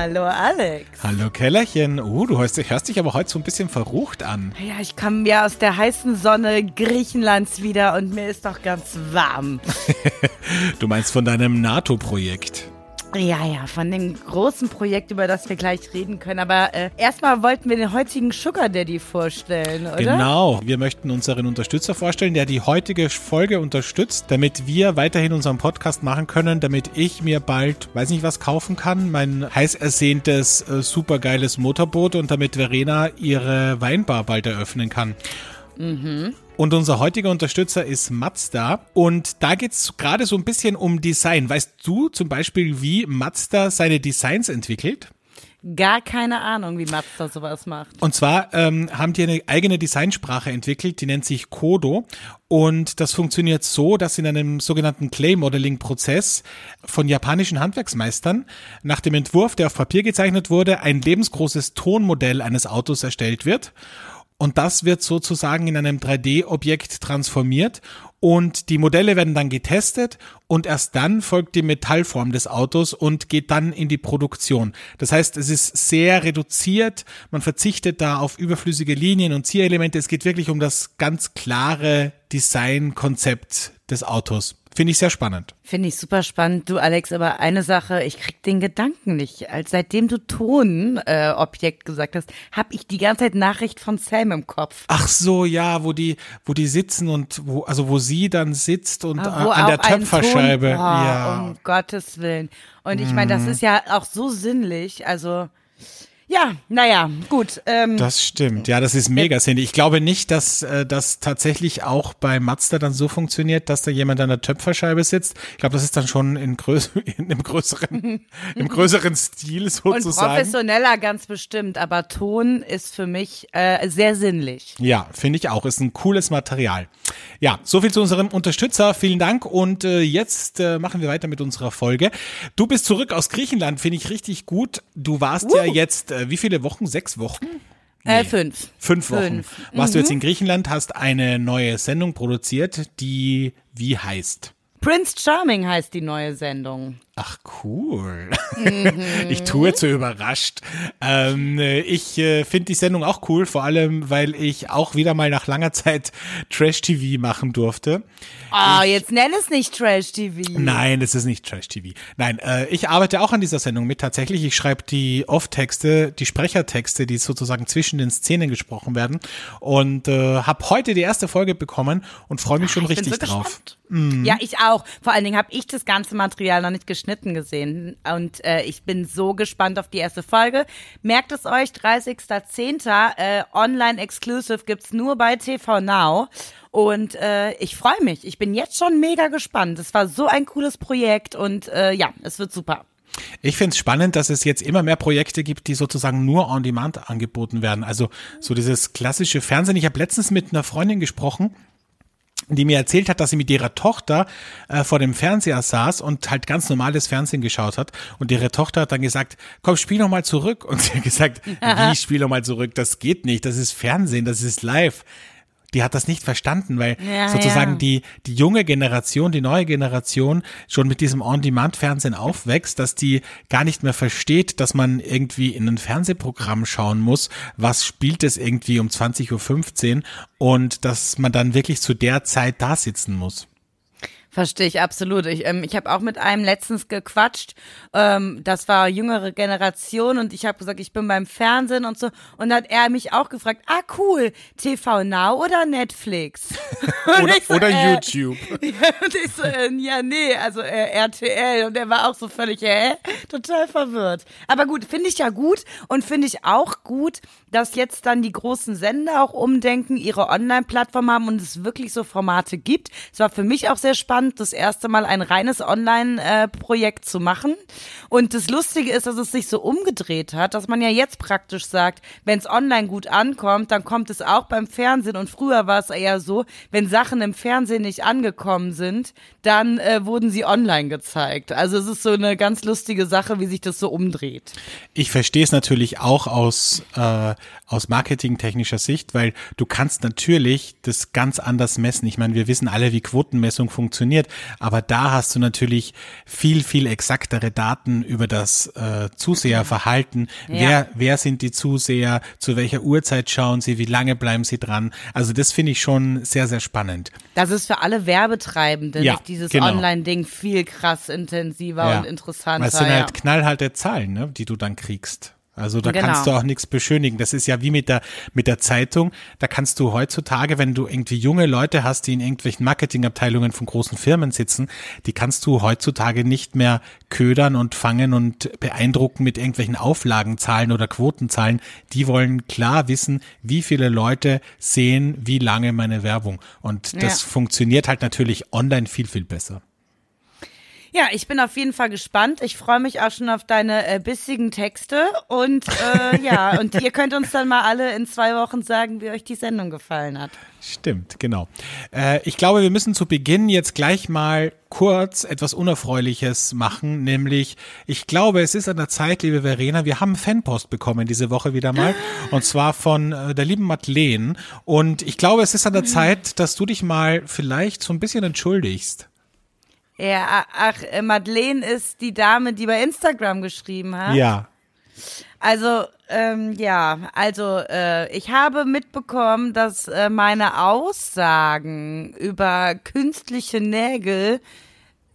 Hallo Alex. Hallo Kellerchen. Uh, du hörst, hörst dich aber heute so ein bisschen verrucht an. Ja, ich komme ja aus der heißen Sonne Griechenlands wieder und mir ist doch ganz warm. du meinst von deinem NATO-Projekt. Ja, ja, von dem großen Projekt, über das wir gleich reden können. Aber äh, erstmal wollten wir den heutigen Sugar Daddy vorstellen, oder? Genau. Wir möchten unseren Unterstützer vorstellen, der die heutige Folge unterstützt, damit wir weiterhin unseren Podcast machen können, damit ich mir bald, weiß nicht was, kaufen kann, mein heiß ersehntes, äh, supergeiles Motorboot und damit Verena ihre Weinbar bald eröffnen kann. Mhm. Und unser heutiger Unterstützer ist Mazda. Und da geht es gerade so ein bisschen um Design. Weißt du zum Beispiel, wie Mazda seine Designs entwickelt? Gar keine Ahnung, wie Mazda sowas macht. Und zwar ähm, haben die eine eigene Designsprache entwickelt, die nennt sich Kodo. Und das funktioniert so, dass in einem sogenannten Clay-Modeling-Prozess von japanischen Handwerksmeistern nach dem Entwurf, der auf Papier gezeichnet wurde, ein lebensgroßes Tonmodell eines Autos erstellt wird. Und das wird sozusagen in einem 3D-Objekt transformiert und die Modelle werden dann getestet und erst dann folgt die Metallform des Autos und geht dann in die Produktion. Das heißt, es ist sehr reduziert, man verzichtet da auf überflüssige Linien und Zierelemente. Es geht wirklich um das ganz klare Designkonzept des Autos. Finde ich sehr spannend. Finde ich super spannend. Du, Alex, aber eine Sache, ich krieg den Gedanken nicht. Als seitdem du Tonobjekt äh, gesagt hast, habe ich die ganze Zeit Nachricht von Sam im Kopf. Ach so, ja, wo die, wo die sitzen und wo, also wo sie dann sitzt und ah, an der Töpferscheibe. Ton, oh, ja. Um Gottes Willen. Und ich meine, das mhm. ist ja auch so sinnlich. Also ja, naja, gut. Ähm, das stimmt. Ja, das ist mega sinnig. Ich glaube nicht, dass äh, das tatsächlich auch bei Mazda dann so funktioniert, dass da jemand an der Töpferscheibe sitzt. Ich glaube, das ist dann schon in, größ in einem größeren, im größeren Stil sozusagen. Und professioneller ganz bestimmt, aber Ton ist für mich äh, sehr sinnlich. Ja, finde ich auch. Ist ein cooles Material. Ja, soviel zu unserem Unterstützer. Vielen Dank. Und äh, jetzt äh, machen wir weiter mit unserer Folge. Du bist zurück aus Griechenland, finde ich richtig gut. Du warst uh. ja jetzt äh, wie viele Wochen? Sechs Wochen? Äh, nee. Äh, fünf. Fünf Wochen. Fünf. Warst mhm. du jetzt mhm. in Griechenland, hast eine neue Sendung produziert, die wie heißt? Prince Charming heißt die neue Sendung. Ach cool. Mhm. Ich tue zu überrascht. Ähm, ich äh, finde die Sendung auch cool, vor allem weil ich auch wieder mal nach langer Zeit Trash-TV machen durfte. Oh, ich, jetzt nenn es nicht Trash-TV. Nein, es ist nicht Trash-TV. Nein, äh, ich arbeite auch an dieser Sendung mit tatsächlich. Ich schreibe die Off-Texte, die Sprechertexte, die sozusagen zwischen den Szenen gesprochen werden und äh, habe heute die erste Folge bekommen und freue mich Ach, schon richtig so drauf. Mhm. Ja, ich auch. Vor allen Dingen habe ich das ganze Material noch nicht geschnitten geschnitten gesehen und äh, ich bin so gespannt auf die erste Folge. Merkt es euch, 30.10. Äh, online exclusive gibt's nur bei TV Now und äh, ich freue mich. Ich bin jetzt schon mega gespannt. Es war so ein cooles Projekt und äh, ja, es wird super. Ich finde es spannend, dass es jetzt immer mehr Projekte gibt, die sozusagen nur on demand angeboten werden. Also so dieses klassische Fernsehen. Ich habe letztens mit einer Freundin gesprochen, die mir erzählt hat, dass sie mit ihrer Tochter äh, vor dem Fernseher saß und halt ganz normales Fernsehen geschaut hat. Und ihre Tochter hat dann gesagt, komm, spiel noch mal zurück. Und sie hat gesagt, wie spiel noch mal zurück? Das geht nicht, das ist Fernsehen, das ist live die hat das nicht verstanden, weil ja, sozusagen ja. die, die junge Generation, die neue Generation schon mit diesem On-Demand-Fernsehen aufwächst, dass die gar nicht mehr versteht, dass man irgendwie in ein Fernsehprogramm schauen muss, was spielt es irgendwie um 20.15 Uhr und dass man dann wirklich zu der Zeit da sitzen muss. Verstehe ich absolut. Ich, ähm, ich habe auch mit einem letztens gequatscht. Ähm, das war jüngere Generation und ich habe gesagt, ich bin beim Fernsehen und so. Und dann hat er mich auch gefragt, ah cool, TV Now oder Netflix? oder, so, oder äh, YouTube. und ich so, äh, ja nee, also äh, RTL. Und er war auch so völlig, hä? Total verwirrt. Aber gut, finde ich ja gut und finde ich auch gut, dass jetzt dann die großen Sender auch umdenken, ihre Online-Plattform haben und es wirklich so Formate gibt. Es war für mich auch sehr spannend spannend, das erste Mal ein reines Online-Projekt zu machen. Und das Lustige ist, dass es sich so umgedreht hat, dass man ja jetzt praktisch sagt, wenn es online gut ankommt, dann kommt es auch beim Fernsehen. Und früher war es eher so, wenn Sachen im Fernsehen nicht angekommen sind, dann äh, wurden sie online gezeigt. Also es ist so eine ganz lustige Sache, wie sich das so umdreht. Ich verstehe es natürlich auch aus, äh, aus marketingtechnischer Sicht, weil du kannst natürlich das ganz anders messen. Ich meine, wir wissen alle, wie Quotenmessung funktioniert, aber da hast du natürlich viel, viel exaktere Daten über das äh, Zuseherverhalten. Ja. Wer, wer sind die Zuseher? Zu welcher Uhrzeit schauen sie? Wie lange bleiben sie dran? Also das finde ich schon sehr, sehr spannend. Das ist für alle Werbetreibenden ja, dieses genau. Online-Ding viel krass intensiver ja. und interessanter. Es sind halt knallharte Zahlen, ne, die du dann kriegst. Also da genau. kannst du auch nichts beschönigen. Das ist ja wie mit der, mit der Zeitung. Da kannst du heutzutage, wenn du irgendwie junge Leute hast, die in irgendwelchen Marketingabteilungen von großen Firmen sitzen, die kannst du heutzutage nicht mehr ködern und fangen und beeindrucken mit irgendwelchen Auflagenzahlen oder Quotenzahlen. Die wollen klar wissen, wie viele Leute sehen, wie lange meine Werbung. Und das ja. funktioniert halt natürlich online viel, viel besser. Ja, ich bin auf jeden Fall gespannt. Ich freue mich auch schon auf deine äh, bissigen Texte. Und äh, ja, und ihr könnt uns dann mal alle in zwei Wochen sagen, wie euch die Sendung gefallen hat. Stimmt, genau. Äh, ich glaube, wir müssen zu Beginn jetzt gleich mal kurz etwas Unerfreuliches machen, nämlich, ich glaube, es ist an der Zeit, liebe Verena, wir haben Fanpost bekommen diese Woche wieder mal, und zwar von äh, der lieben Madeleine. Und ich glaube, es ist an der Zeit, dass du dich mal vielleicht so ein bisschen entschuldigst. Ja, ach, äh, Madeleine ist die Dame, die bei Instagram geschrieben hat. Ja. Also, ähm, ja, also äh, ich habe mitbekommen, dass äh, meine Aussagen über künstliche Nägel,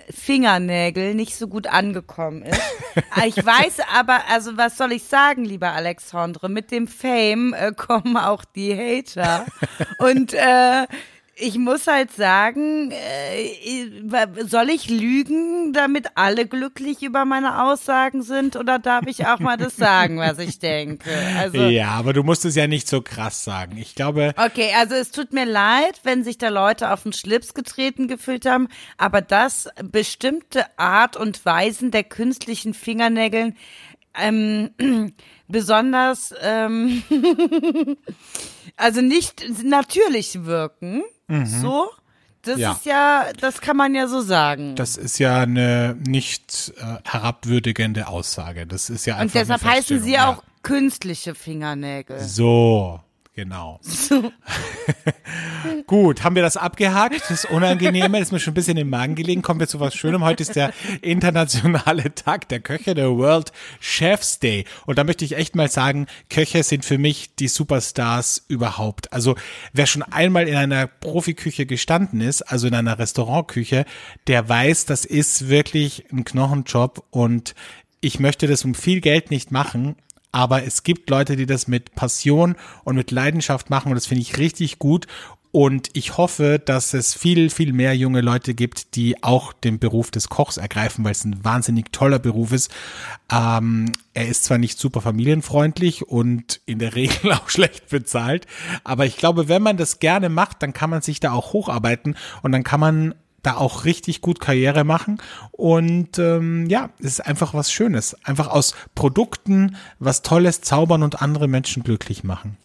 Fingernägel nicht so gut angekommen ist. ich weiß aber, also was soll ich sagen, lieber Alexandre, mit dem Fame äh, kommen auch die Hater. Und äh, ich muss halt sagen, äh, soll ich lügen, damit alle glücklich über meine Aussagen sind oder darf ich auch mal das sagen, was ich denke? Also, ja, aber du musst es ja nicht so krass sagen. Ich glaube. Okay, also es tut mir leid, wenn sich da Leute auf den Schlips getreten gefühlt haben, aber dass bestimmte Art und Weisen der künstlichen Fingernägeln ähm, besonders ähm, also nicht natürlich wirken Mhm. So. Das ja. ist ja, das kann man ja so sagen. Das ist ja eine nicht äh, herabwürdigende Aussage. Das ist ja einfach. Und deshalb heißen sie ja. auch künstliche Fingernägel. So. Genau. So. Gut, haben wir das abgehakt? Das Unangenehme ist mir schon ein bisschen im Magen gelegen. Kommen wir zu was Schönem. Heute ist der internationale Tag der Köche, der World Chefs Day. Und da möchte ich echt mal sagen, Köche sind für mich die Superstars überhaupt. Also wer schon einmal in einer Profiküche gestanden ist, also in einer Restaurantküche, der weiß, das ist wirklich ein Knochenjob und ich möchte das um viel Geld nicht machen, aber es gibt Leute, die das mit Passion und mit Leidenschaft machen und das finde ich richtig gut. Und ich hoffe, dass es viel, viel mehr junge Leute gibt, die auch den Beruf des Kochs ergreifen, weil es ein wahnsinnig toller Beruf ist. Ähm, er ist zwar nicht super familienfreundlich und in der Regel auch schlecht bezahlt, aber ich glaube, wenn man das gerne macht, dann kann man sich da auch hocharbeiten und dann kann man da auch richtig gut Karriere machen. Und ähm, ja, es ist einfach was Schönes. Einfach aus Produkten was Tolles zaubern und andere Menschen glücklich machen.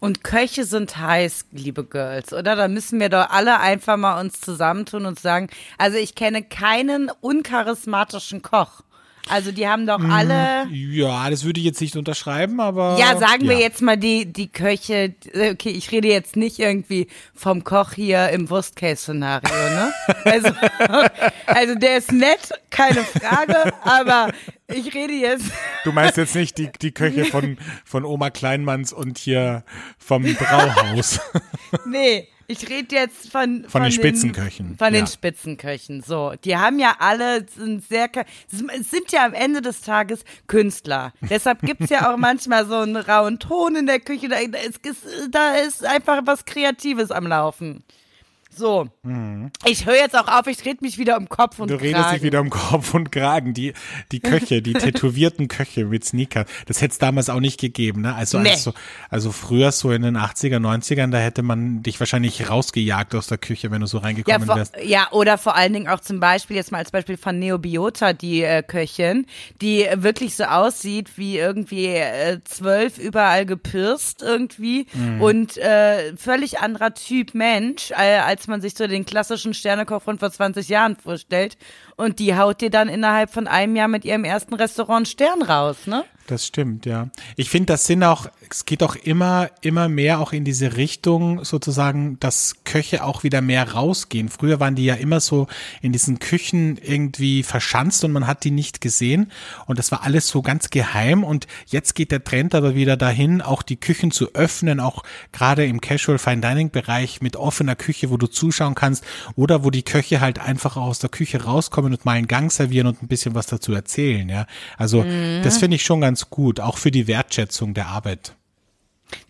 Und Köche sind heiß, liebe Girls, oder? Da müssen wir doch alle einfach mal uns zusammentun und sagen, also ich kenne keinen uncharismatischen Koch. Also die haben doch mm, alle. Ja, das würde ich jetzt nicht unterschreiben, aber. Ja, sagen wir jetzt mal die, die Köche. Okay, ich rede jetzt nicht irgendwie vom Koch hier im Worst-Case-Szenario, ne? Also, also der ist nett, keine Frage, aber ich rede jetzt. Du meinst jetzt nicht die, die Köche von, von Oma Kleinmanns und hier vom Brauhaus. Nee, ich rede jetzt von, von, von den Spitzenköchen. Von ja. den Spitzenköchen. So, die haben ja alle sind sehr, sind ja am Ende des Tages Künstler. Deshalb gibt's ja auch manchmal so einen rauen Ton in der Küche. Da ist, da ist einfach was Kreatives am Laufen. So, ich höre jetzt auch auf, ich rede mich wieder um Kopf und Du Kragen. redest dich wieder um Kopf und Kragen. Die, die Köche, die tätowierten Köche mit Sneaker, das hätte es damals auch nicht gegeben. Ne? Also, Nee. also, also früher so in den 80er, 90ern, da hätte man dich wahrscheinlich rausgejagt aus der Küche, wenn du so Ja, reingekommen vor, wärst. ja, oder vor allen Dingen auch zum Beispiel, jetzt mal als Beispiel von Neobiota, die äh, Köchin, die wirklich so aussieht wie irgendwie äh, zwölf überall gepirst irgendwie Mhm. und äh, völlig anderer Typ Mensch, äh, als man sich so den klassischen Sternekoch von vor 20 Jahren vorstellt. Und die haut dir dann innerhalb von einem Jahr mit ihrem ersten Restaurant Stern raus, ne? Das stimmt, ja. Ich finde, das sind auch, es geht auch immer, immer mehr auch in diese Richtung sozusagen, dass Köche auch wieder mehr rausgehen. Früher waren die ja immer so in diesen Küchen irgendwie verschanzt und man hat die nicht gesehen und das war alles so ganz geheim und jetzt geht der Trend aber wieder dahin, auch die Küchen zu öffnen, auch gerade im Casual Fine Dining Bereich mit offener Küche, wo du zuschauen kannst oder wo die Köche halt einfach aus der Küche rauskommen und mal einen Gang servieren und ein bisschen was dazu erzählen, ja. Also, das finde ich schon ganz gut, auch für die Wertschätzung der Arbeit.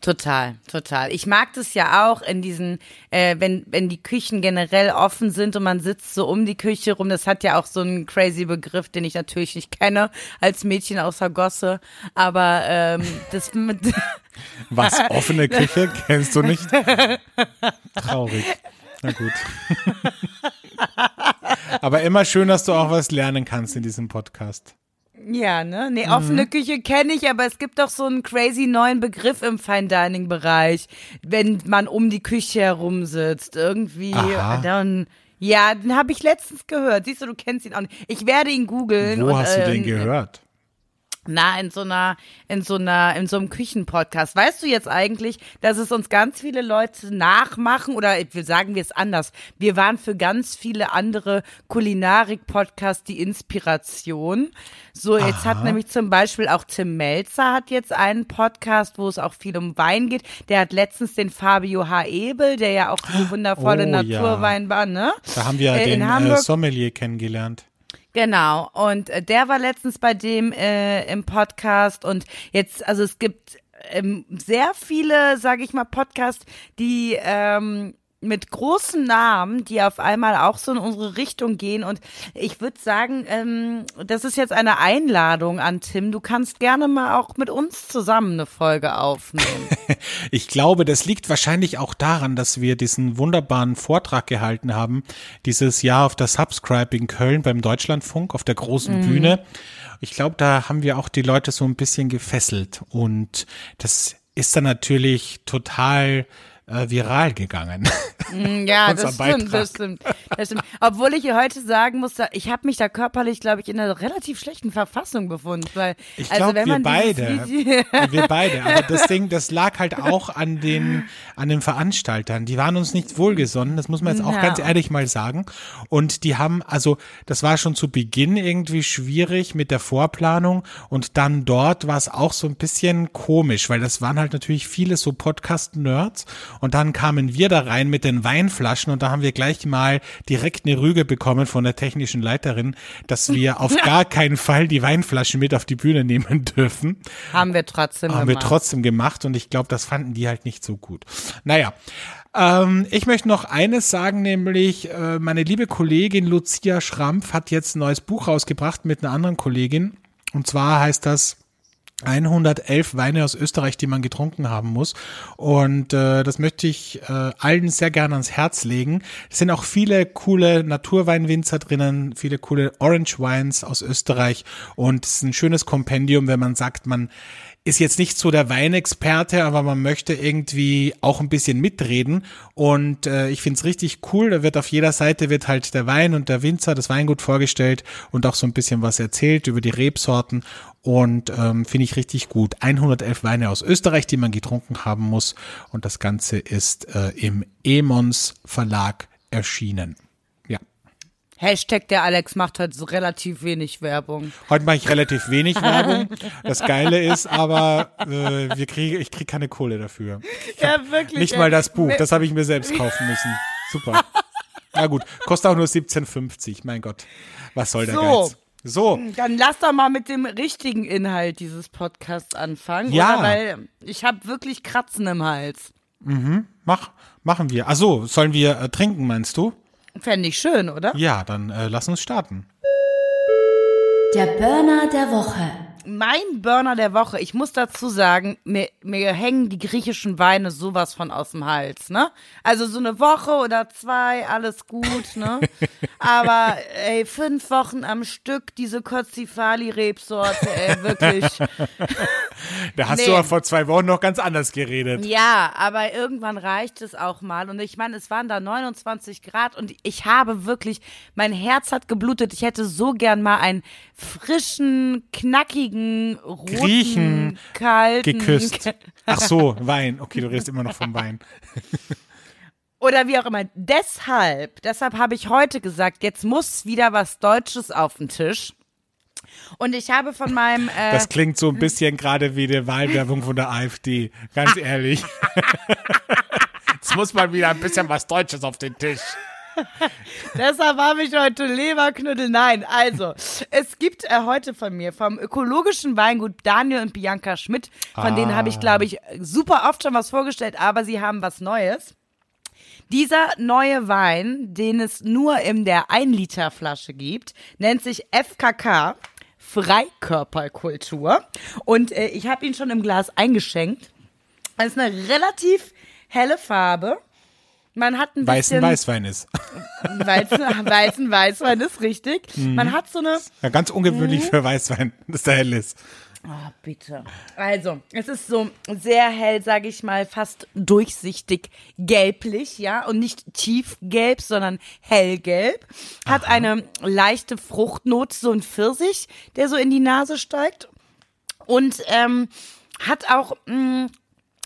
Total, total. Ich mag das ja auch in diesen, äh, wenn, wenn die Küchen generell offen sind und man sitzt so um die Küche rum. Das hat ja auch so einen crazy Begriff, den ich natürlich nicht kenne als Mädchen außer Gosse. Aber ähm, das mit, Was, offene Küche? Kennst du nicht? Traurig. Na gut. Aber immer schön, dass du auch was lernen kannst in diesem Podcast. Ja, ne? Nee, offene Küche kenne ich, aber es gibt doch so einen crazy neuen Begriff im Fine Dining Bereich, wenn man um die Küche herum sitzt. Irgendwie Aha. dann. Ja, den habe ich letztens gehört. Siehst du, du kennst ihn auch nicht. Ich werde ihn googeln. Wo und, hast du den äh, gehört? Na, in so einer, in so einer, in so einem Küchenpodcast. Weißt du jetzt eigentlich, dass es uns ganz viele Leute nachmachen oder wir sagen wir es anders. Wir waren für ganz viele andere Kulinarik-Podcasts die Inspiration. So, jetzt hat nämlich zum Beispiel auch Tim Melzer hat jetzt einen Podcast, wo es auch viel um Wein geht. Der hat letztens den Fabio H. Ebel, der ja auch so wundervolle Oh, ja. Naturwein war, ne? Da haben wir Äh, den äh. Sommelier kennengelernt. Genau, und äh, der war letztens bei dem äh, im Podcast. Und jetzt, also es gibt ähm, sehr viele, sage ich mal, Podcasts, die ähm, mit großen Namen, die auf einmal auch so in unsere Richtung gehen. Und ich würde sagen, ähm, das ist jetzt eine Einladung an Tim. Du kannst gerne mal auch mit uns zusammen eine Folge aufnehmen. Ich glaube, das liegt wahrscheinlich auch daran, dass wir diesen wunderbaren Vortrag gehalten haben, dieses Jahr auf der Subscribe in Köln beim Deutschlandfunk auf der großen Bühne. Ich glaube, da haben wir auch die Leute so ein bisschen gefesselt und das ist dann natürlich total äh, viral gegangen. Ja, Unser das stimmt, das stimmt, das stimmt. Obwohl ich hier heute sagen muss, ich habe mich da körperlich, glaube ich, in einer relativ schlechten Verfassung befunden. Weil, Ich also glaube, wenn wir beide. Wir beide. Aber das Ding, das lag halt auch an den, an den Veranstaltern. Die waren uns nicht wohlgesonnen. Das muss man jetzt auch Ja. ganz ehrlich mal sagen. Und die haben, also, das war schon zu Beginn irgendwie schwierig mit der Vorplanung. Und dann dort war es auch so ein bisschen komisch, weil das waren halt natürlich viele so Podcast-Nerds. Und dann kamen wir da rein mit den Weinflaschen und da haben wir gleich mal direkt eine Rüge bekommen von der technischen Leiterin, dass wir auf gar keinen Fall die Weinflaschen mit auf die Bühne nehmen dürfen. haben wir trotzdem Haben wir gemacht. trotzdem gemacht und ich glaube, das fanden die halt nicht so gut. Naja, ähm, ich möchte noch eines sagen, nämlich äh, meine liebe Kollegin Lucia Schrampf hat jetzt ein neues Buch rausgebracht mit einer anderen Kollegin. Und zwar heißt das 111 Weine aus Österreich, die man getrunken haben muss. Und äh, das möchte ich äh, allen sehr gerne ans Herz legen. Es sind auch viele coole Naturweinwinzer drinnen, viele coole Orange Wines aus Österreich. Und es ist ein schönes Kompendium, wenn man sagt, man ist jetzt nicht so der Weinexperte, aber man möchte irgendwie auch ein bisschen mitreden. Und äh, ich find's richtig cool. Da wird auf jeder Seite wird halt der Wein und der Winzer, das Weingut vorgestellt und auch so ein bisschen was erzählt über die Rebsorten. Und ähm, finde ich richtig gut. 111 Weine aus Österreich, die man getrunken haben muss. Und das Ganze ist äh, im Emons Verlag erschienen. Hashtag der Alex macht heute so relativ wenig Werbung. Heute mache ich relativ wenig Werbung. Das Geile ist aber, äh, wir kriege, ich kriege keine Kohle dafür. Ja, wirklich. Nicht mal das Buch, das habe ich mir selbst kaufen müssen. Super. Na gut, kostet auch nur 17,50. Mein Gott, was soll der So. Geiz? So, Dann lass doch mal mit dem richtigen Inhalt dieses Podcasts anfangen. Ja. Oder? Weil ich habe wirklich Kratzen im Hals. Mach, machen wir. Ach so, sollen wir äh, trinken, meinst du? Fände ich schön, oder? Ja, dann äh, lass uns starten. Der Burner der Woche. Mein Burner der Woche, ich muss dazu sagen, mir, mir hängen die griechischen Weine sowas von aus dem Hals, ne? Also so eine Woche oder zwei, alles gut, ne? Aber ey, fünf Wochen am Stück, diese Kotzifali-Rebsorte, ey, wirklich. Da hast Nee. du ja vor zwei Wochen noch ganz anders geredet. Ja, aber irgendwann reicht es auch mal. Und ich meine, es waren da 29 Grad und ich habe wirklich, mein Herz hat geblutet. Ich hätte so gern mal einen frischen, knackigen, roten, Griechen kalten. Geküsst. Ach so, Wein. Okay, du redest immer noch vom Wein. Oder wie auch immer. Deshalb, deshalb habe ich heute gesagt, jetzt muss wieder was Deutsches auf den Tisch. Und ich habe von meinem, äh, Das klingt so ein bisschen gerade wie die Wahlwerbung von der AfD. Ganz ehrlich. Jetzt muss mal wieder ein bisschen was Deutsches auf den Tisch. Deshalb habe ich heute Leberknüttel. Nein, also, es gibt äh, heute von mir vom ökologischen Weingut Daniel und Bianca Schmidt. Von denen habe ich, glaube ich, super oft schon was vorgestellt, aber sie haben was Neues. Dieser neue Wein, den es nur in der 1-Liter-Flasche gibt, nennt sich FKK, Freikörperkultur. Und äh, ich habe ihn schon im Glas eingeschenkt. Das ist eine relativ helle Farbe. Man hat ein Weißen bisschen Weißwein ist. Weizen, Weizen, Weißwein ist richtig. Mhm. Man hat so eine. Ja, ganz Mhm. ungewöhnlich für Weißwein, dass der hell ist. Oh, bitte. Also, es ist so sehr hell, sage ich mal, fast durchsichtig gelblich, ja, und nicht tiefgelb, sondern hellgelb. Hat eine leichte Fruchtnote, so ein Pfirsich, der so in die Nase steigt. Und ähm, hat auch mh,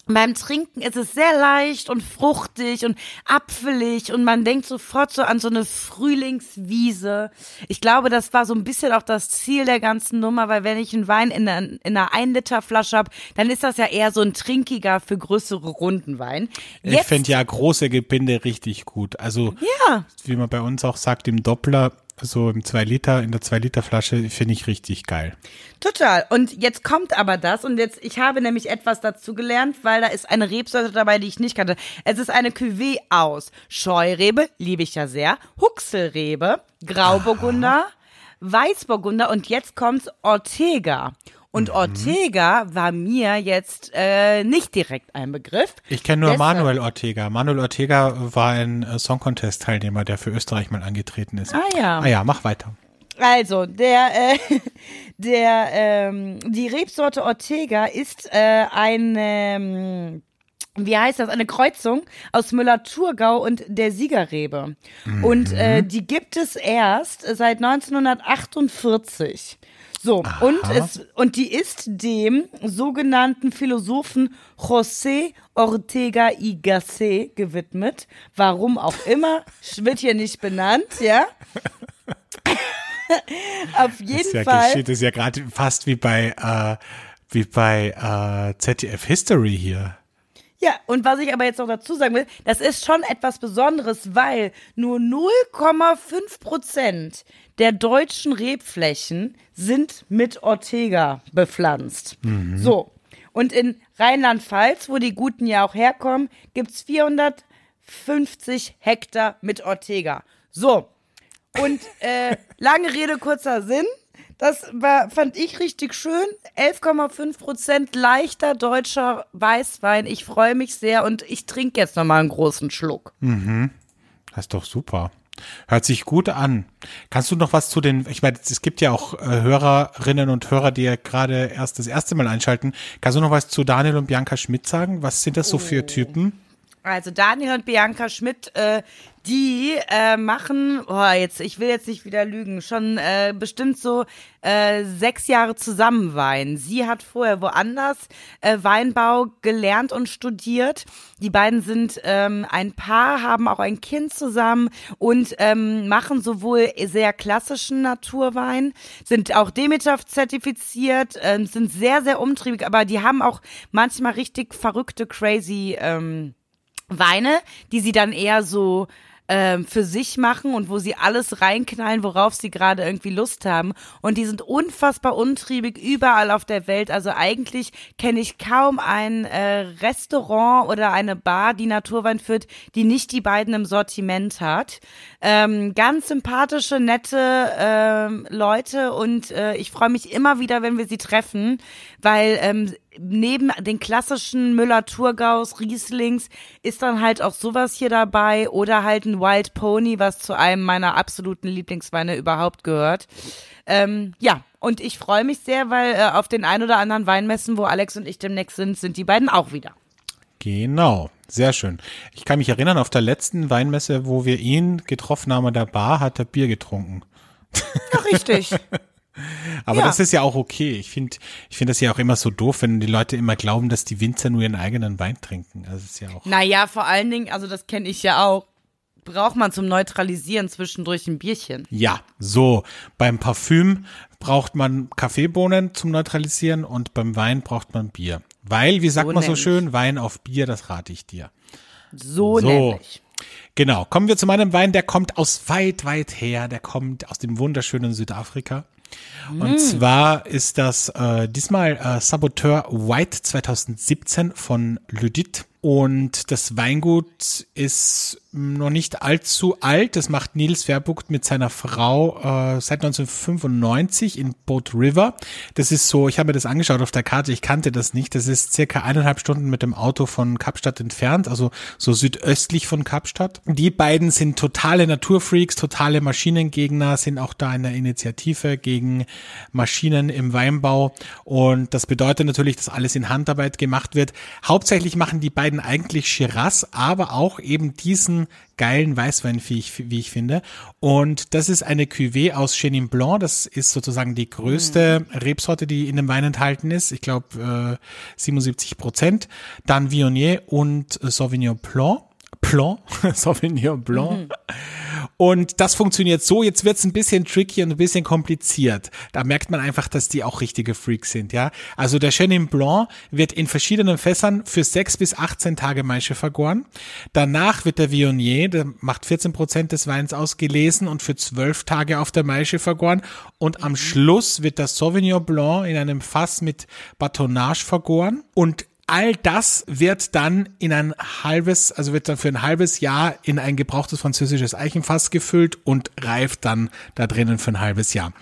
beim Trinken ist es sehr leicht und fruchtig und apfelig und man denkt sofort so an so eine Frühlingswiese. Ich glaube, das war so ein bisschen auch das Ziel der ganzen Nummer, weil wenn ich einen Wein in einer, in einer 1 Liter Flasche habe, dann ist das ja eher so ein trinkiger für größere Rundenwein. Ich finde ja große Gebinde richtig gut. Also, Ja. wie man bei uns auch sagt, im Doppler, so im 2 Liter, in der 2 Liter Flasche, finde ich richtig geil. Total. Und jetzt kommt aber das und jetzt, ich habe nämlich etwas dazu gelernt, weil da ist eine Rebsorte dabei, die ich nicht kannte. Es ist eine Cuvée aus Scheurebe, liebe ich ja sehr, Huxelrebe, Grauburgunder, Weißburgunder und jetzt kommt Ortega. Und Ortega war mir jetzt äh, nicht direkt ein Begriff. Ich kenne nur Deshalb- Manuel Ortega. Manuel Ortega war ein äh, Song Contest Teilnehmer, der für Österreich mal angetreten ist. Ah ja. Ah ja, mach weiter. Also, der, äh, der, ähm, die Rebsorte Ortega ist äh, ein, ähm, wie heißt das, eine Kreuzung aus Müller-Thurgau und der Siegerrebe. Und äh, die gibt es erst seit 1948. So, und es, und die ist dem sogenannten Philosophen José Ortega y Gasset gewidmet. Warum auch immer, wird hier nicht benannt, ja. Auf Das jeden ist ja, Fall. geschieht, das ist ja gerade fast wie bei, äh, wie bei äh, ZDF History hier. Ja, und was ich aber jetzt noch dazu sagen will, das ist schon etwas Besonderes, weil nur 0,5 Prozent der deutschen Rebflächen sind mit Ortega bepflanzt. So. Und in Rheinland-Pfalz, wo die Guten ja auch herkommen, gibt's 450 Hektar mit Ortega. So. Und äh, lange Rede, kurzer Sinn. Das war, fand ich richtig schön. 11,5 Prozent leichter deutscher Weißwein. Ich freue mich sehr und ich trinke jetzt nochmal einen großen Schluck. Das ist doch super. Hört sich gut an. Kannst du noch was zu den, ich meine, es gibt ja auch äh, Hörerinnen und Hörer, die ja gerade erst das erste Mal einschalten. Kannst du noch was zu Daniel und Bianca Schmidt sagen? Was sind das so für Typen? Also Daniel und Bianca Schmidt, äh, die äh, machen, oh, jetzt, ich will jetzt nicht wieder lügen, schon äh, bestimmt so äh, sechs Jahre zusammen Wein. Sie hat vorher woanders äh, Weinbau gelernt und studiert. Die beiden sind ähm, ein Paar, haben auch ein Kind zusammen und ähm, machen sowohl sehr klassischen Naturwein, sind auch Demeter zertifiziert, ähm, sind sehr, sehr umtriebig, aber die haben auch manchmal richtig verrückte, crazy ähm, Weine, die sie dann eher so ähm, für sich machen und wo sie alles reinknallen, worauf sie gerade irgendwie Lust haben. Und die sind unfassbar untriebig überall auf der Welt. Also eigentlich kenne ich kaum ein äh, Restaurant oder eine Bar, die Naturwein führt, die nicht die beiden im Sortiment hat. Ähm, ganz sympathische, nette ähm, Leute und äh, ich freue mich immer wieder, wenn wir sie treffen, weil ähm, neben den klassischen Müller-Thurgaus, Rieslings ist dann halt auch sowas hier dabei oder halt ein Wild Pony, was zu einem meiner absoluten Lieblingsweine überhaupt gehört. Ähm, ja, und ich freue mich sehr, weil äh, auf den ein oder anderen Weinmessen, wo Alex und ich demnächst sind, sind die beiden auch wieder. Genau, sehr schön. Ich kann mich erinnern, auf der letzten Weinmesse, wo wir ihn getroffen haben an der Bar, hat er Bier getrunken. Ja, richtig. Aber Ja. das ist ja auch okay. Ich finde, ich finde das ja auch immer so doof, wenn die Leute immer glauben, dass die Winzer nur ihren eigenen Wein trinken. Also ist ja auch. Naja, vor allen Dingen, also das kenne ich ja auch, braucht man zum Neutralisieren zwischendurch ein Bierchen. Ja, so. Beim Parfüm braucht man Kaffeebohnen zum Neutralisieren und beim Wein braucht man Bier. Weil, wie sagt So man so schön, Wein auf Bier, das rate ich dir. So, So. nämlich. Genau, kommen wir zu meinem Wein, der kommt aus weit, weit her, der kommt aus dem wunderschönen Südafrika. Und zwar ist das äh, diesmal äh, Saboteur White 2017 von Lydit. Und das Weingut ist noch nicht allzu alt. Das macht Nils Verbucht mit seiner Frau äh, seit 1995 in Boat River. Das ist so, ich habe mir das angeschaut auf der Karte, ich kannte das nicht. Das ist circa eineinhalb Stunden mit dem Auto von Kapstadt entfernt, also so südöstlich von Kapstadt. Die beiden sind totale Naturfreaks, totale Maschinengegner, sind auch da in der Initiative gegen Maschinen im Weinbau. Und das bedeutet natürlich, dass alles in Handarbeit gemacht wird. Hauptsächlich machen die beiden eigentlich Shiraz, aber auch eben diesen geilen Weißwein, wie ich, wie ich finde. Und das ist eine Cuvée aus Chenin Blanc. Das ist sozusagen die größte Rebsorte, die in dem Wein enthalten ist. Ich glaube äh, 77 Prozent. Dann Viognier und Sauvignon Blanc. Blanc, Sauvignon Blanc. Und das funktioniert so. Jetzt wird's ein bisschen tricky und ein bisschen kompliziert. Da merkt man einfach, dass die auch richtige Freaks sind, ja. Also der Chenin Blanc wird in verschiedenen Fässern für sechs bis 18 Tage Maische vergoren. Danach wird der Viognier, der macht 14 Prozent des Weins aus, gelesen und für zwölf Tage auf der Maische vergoren. Und am Schluss wird das Sauvignon Blanc in einem Fass mit Batonnage vergoren. Und All das wird dann in ein halbes, also wird dann für ein halbes Jahr in ein gebrauchtes französisches Eichenfass gefüllt und reift dann da drinnen für ein halbes Jahr.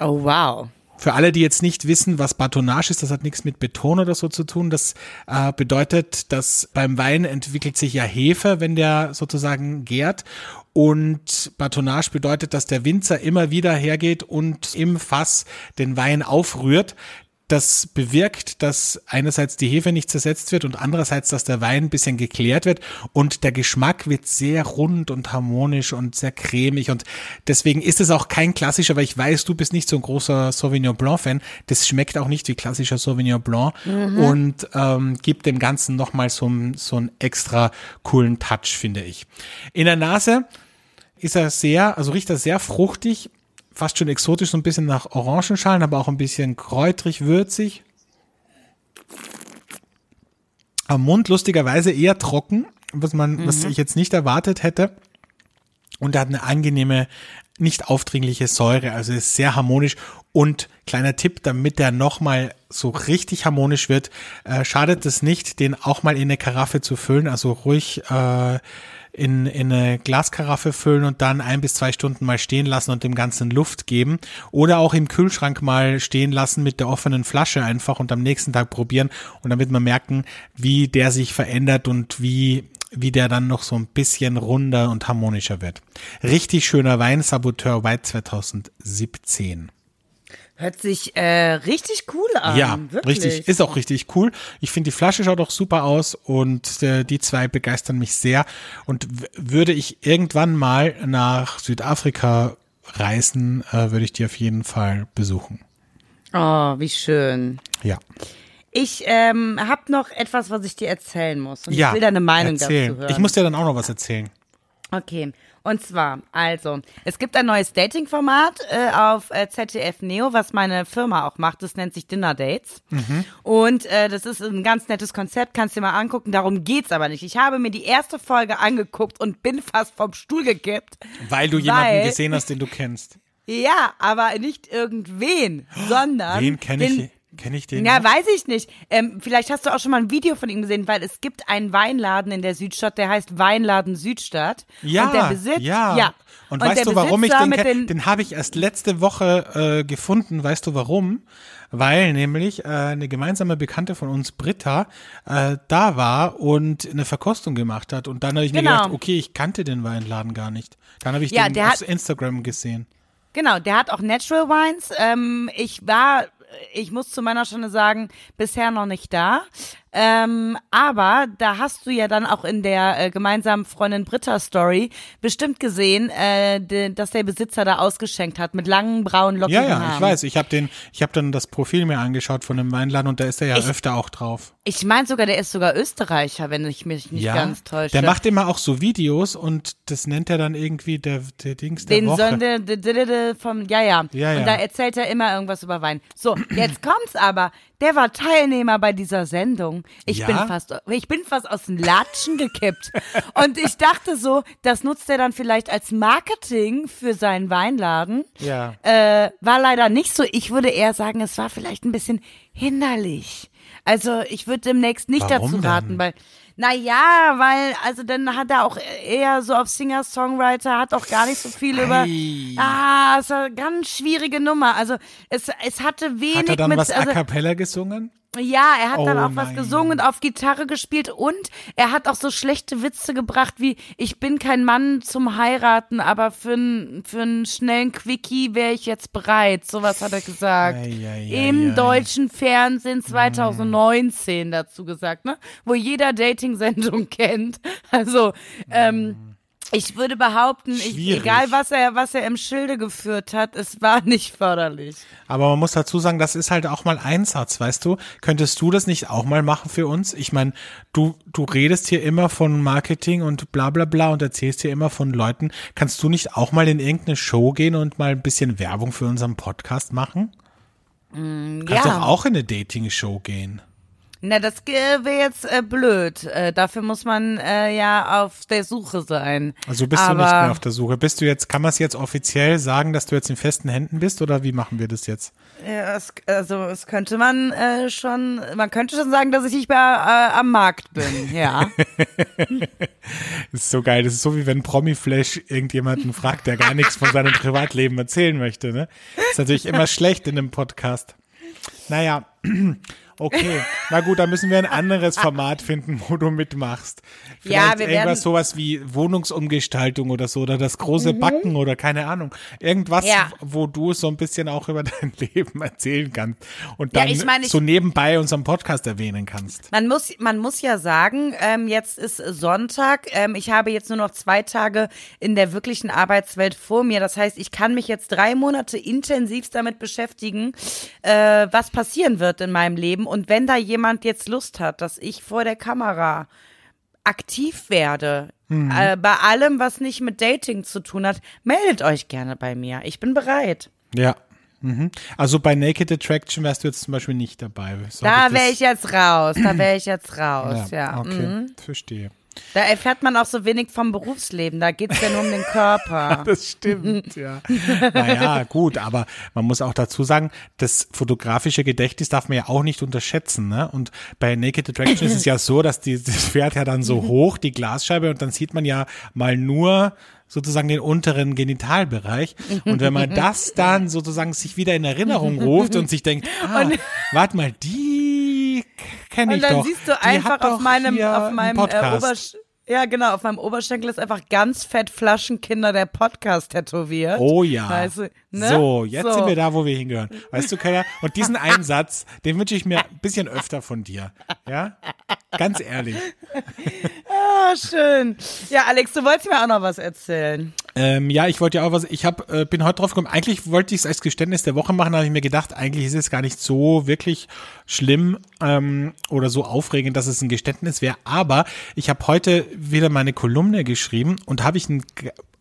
Oh, wow. Für alle, die jetzt nicht wissen, was Batonnage ist, das hat nichts mit Beton oder so zu tun. Das äh, bedeutet, dass beim Wein entwickelt sich ja Hefe, wenn der sozusagen gärt. Und Batonnage bedeutet, dass der Winzer immer wieder hergeht und im Fass den Wein aufrührt. Das bewirkt, dass einerseits die Hefe nicht zersetzt wird und andererseits, dass der Wein ein bisschen geklärt wird. Und der Geschmack wird sehr rund und harmonisch und sehr cremig. Und deswegen ist es auch kein klassischer, weil ich weiß, du bist nicht so ein großer Sauvignon Blanc Fan. Das schmeckt auch nicht wie klassischer Sauvignon Blanc. Und ähm, gibt dem Ganzen nochmal so, so einen extra coolen Touch, finde ich. In der Nase ist er sehr, also riecht er sehr fruchtig, fast schon exotisch, so ein bisschen nach Orangenschalen, aber auch ein bisschen kräutrig, würzig. Am Mund lustigerweise eher trocken, was man, was ich jetzt nicht erwartet hätte. Und er hat eine angenehme, nicht aufdringliche Säure, also ist sehr harmonisch. Und kleiner Tipp, damit der nochmal so richtig harmonisch wird, äh, schadet es nicht, den auch mal in eine Karaffe zu füllen, also ruhig äh, in, in eine Glaskaraffe füllen und dann ein bis zwei Stunden mal stehen lassen und dem Ganzen Luft geben. Oder auch im Kühlschrank mal stehen lassen mit der offenen Flasche einfach und am nächsten Tag probieren. Und dann wird man merken, wie der sich verändert und wie, wie der dann noch so ein bisschen runder und harmonischer wird. Richtig schöner Wein, Saboteur White 2017. Hört sich äh, richtig cool an. Ja, wirklich. richtig, ist auch richtig cool. Ich finde, die Flasche schaut auch super aus und äh, die zwei begeistern mich sehr. Und würde ich irgendwann mal nach Südafrika reisen, äh, würde ich die auf jeden Fall besuchen. Oh, wie schön. Ja. Ich ähm, habe noch etwas, was ich dir erzählen muss. Und ja. ich will deine Meinung erzähl. dazu hören. Ich muss dir dann auch noch was erzählen. Okay, und zwar, also, es gibt ein neues Dating-Format äh, auf äh, ZDF Neo, was meine Firma auch macht. Das nennt sich Dinner Dates. Und äh, das ist ein ganz nettes Konzept, kannst du dir mal angucken. Darum geht's aber nicht. Ich habe mir die erste Folge angeguckt und bin fast vom Stuhl gekippt. Weil du jemanden Weil- gesehen hast, den du kennst. Ja, aber nicht irgendwen, sondern Wen kenne den, ich? Kenne ich den? Ja, noch? weiß ich nicht. Ähm, vielleicht hast du auch schon mal ein Video von ihm gesehen, weil es gibt einen Weinladen in der Südstadt, der heißt Weinladen Südstadt. Ja, und der Besitz, ja. ja. Und, der weißt du, warum ich den kenne? den- Den habe ich erst letzte Woche äh, gefunden. Weißt du warum? Weil nämlich äh, eine gemeinsame Bekannte von uns, Britta, äh, da war und eine Verkostung gemacht hat. Und dann habe ich mir Genau. gedacht, okay, ich kannte den Weinladen gar nicht. Dann habe ich Ja, den auf Instagram gesehen. Genau, der hat auch Natural Wines. Ähm, ich war, ich muss zu meiner Schande sagen, bisher noch nicht da. Ähm, aber da hast du ja dann auch in der äh, gemeinsamen Freundin Britta Story bestimmt gesehen, äh, de, dass der Besitzer da ausgeschenkt hat mit langen braunen lockigen Ja, ja, Haaren. ich weiß. Ich habe den, ich habe dann das Profil mir angeschaut von dem Weinladen und da ist er ja Ich- öfter auch drauf. Ich meine sogar, der ist sogar Österreicher, wenn ich mich nicht ja, ganz täusche. der macht immer auch so Videos und das nennt er dann irgendwie der, der Dings der den Woche. Sönde de, de, de, de vom, ja, ja. Ja, ja. Und da erzählt er immer irgendwas über Wein. So, jetzt kommt's aber. Der war Teilnehmer bei dieser Sendung. Ich Ja? bin fast, ich bin fast aus den Latschen gekippt. Und ich dachte so, das nutzt er dann vielleicht als Marketing für seinen Weinladen. Ja. Äh, war leider nicht so. Ich würde eher sagen, es war vielleicht ein bisschen hinderlich. Also ich würde demnächst nicht Warum dazu raten, denn? weil, naja, weil, also dann hat er auch eher so auf Singer-Songwriter, hat auch gar nicht so viel über, Ei. ah, es war eine ganz schwierige Nummer. Also es, es hatte wenig Hat er dann mit, was also, a cappella gesungen? Ja, er hat dann Oh auch was nein. gesungen und auf Gitarre gespielt und er hat auch so schlechte Witze gebracht wie, ich bin kein Mann zum Heiraten, aber für einen für einen schnellen Quickie wäre ich jetzt bereit. Sowas hat er gesagt. Ei, ei, ei, Im deutschen Fernsehen 2019 dazu gesagt, ne? Wo jeder Dating-Sendung kennt. Also, ähm, ich würde behaupten, ich, egal was er, was er im Schilde geführt hat, es war nicht förderlich. Aber man muss dazu sagen, das ist halt auch mal Einsatz, weißt du? Könntest du das nicht auch mal machen für uns? Ich meine, du, du redest hier immer von Marketing und bla bla bla und erzählst hier immer von Leuten. Kannst du nicht auch mal in irgendeine Show gehen und mal ein bisschen Werbung für unseren Podcast machen? Kannst ja. doch auch in eine Dating-Show gehen. Na, das wäre jetzt äh, blöd. Äh, dafür muss man äh, ja auf der Suche sein. Also bist Aber, du nicht mehr auf der Suche. Bist du jetzt, kann man es jetzt offiziell sagen, dass du jetzt in festen Händen bist oder wie machen wir das jetzt? Ja, es, also es könnte man äh, schon, man könnte schon sagen, dass ich nicht mehr äh, am Markt bin, ja. Das ist so geil. Das ist so wie wenn Promiflash irgendjemanden fragt, der gar nichts von seinem Privatleben erzählen möchte. Ne? Das ist natürlich immer schlecht in einem Podcast. Naja, okay. Na gut, da müssen wir ein anderes Format finden, wo du mitmachst. Vielleicht Ja, wir irgendwas sowas wie Wohnungsumgestaltung oder so oder das große Backen oder keine Ahnung. Irgendwas, Mhm. Ja. wo du so ein bisschen auch über dein Leben erzählen kannst und Ja, dann ich meine, ich- so nebenbei unseren Podcast erwähnen kannst. Man muss, man muss ja sagen, ähm, jetzt ist Sonntag. Ähm, ich habe jetzt nur noch zwei Tage in der wirklichen Arbeitswelt vor mir. Das heißt, ich kann mich jetzt drei Monate intensivst damit beschäftigen, äh, was passieren wird in meinem Leben. Und wenn da jemand jetzt Lust hat, dass ich vor der Kamera aktiv werde, äh, bei allem, was nicht mit Dating zu tun hat, meldet euch gerne bei mir. Ich bin bereit. Ja. Mhm. Also bei Naked Attraction wärst du jetzt zum Beispiel nicht dabei. So Da wäre ich jetzt raus. Da wäre ich jetzt raus. Ja. Okay, mhm. verstehe. Da erfährt man auch so wenig vom Berufsleben. Da geht's ja nur um den Körper. Das stimmt, ja. Naja, gut, aber man muss auch dazu sagen, das fotografische Gedächtnis darf man ja auch nicht unterschätzen. Ne? Und bei Naked Attraction ist es ja so, dass die, das fährt ja dann so hoch, die Glasscheibe, und dann sieht man ja mal nur sozusagen den unteren Genitalbereich. Und wenn man das dann sozusagen sich wieder in Erinnerung ruft und sich denkt, ah, warte mal, die kenne ich Und dann doch. siehst du Die einfach doch auf meinem, auf meinem äh, Podcast. Obersch ja, genau, auf meinem Oberschenkel ist einfach ganz fett Flaschenkinder der Podcast tätowiert. Oh ja. Weißt du, Ne? So, jetzt So. sind wir da, wo wir hingehören. Weißt du, Keller? Und diesen einen Satz, den wünsche ich mir ein bisschen öfter von dir. Ja? Ganz ehrlich. Ah, schön. Ja, Alex, du wolltest mir auch noch was erzählen. Ähm, ja, ich wollte ja auch was, ich hab, äh, bin heute drauf gekommen, eigentlich wollte ich es als Geständnis der Woche machen, da habe ich mir gedacht, eigentlich ist es gar nicht so wirklich schlimm ähm, oder so aufregend, dass es ein Geständnis wäre, aber ich habe heute wieder meine Kolumne geschrieben und habe ich ein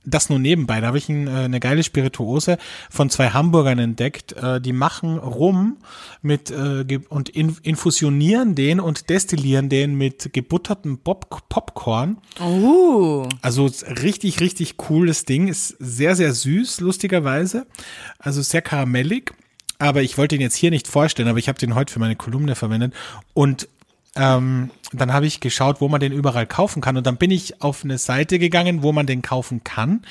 das nur nebenbei. Da habe ich ein, äh, eine geile Spirituose von zwei Hamburgern entdeckt. Äh, die machen Rum mit äh, und in, infusionieren den und destillieren den mit gebuttertem Pop Popcorn. Uh. Also richtig, richtig cooles Ding. Ist sehr, sehr süß, lustigerweise. Also sehr karamellig. Aber ich wollte ihn jetzt hier nicht vorstellen, aber ich habe den heute für meine Kolumne verwendet. Und ähm, dann habe ich geschaut, wo man den überall kaufen kann. Und dann bin ich auf eine Seite gegangen, wo man den kaufen kann.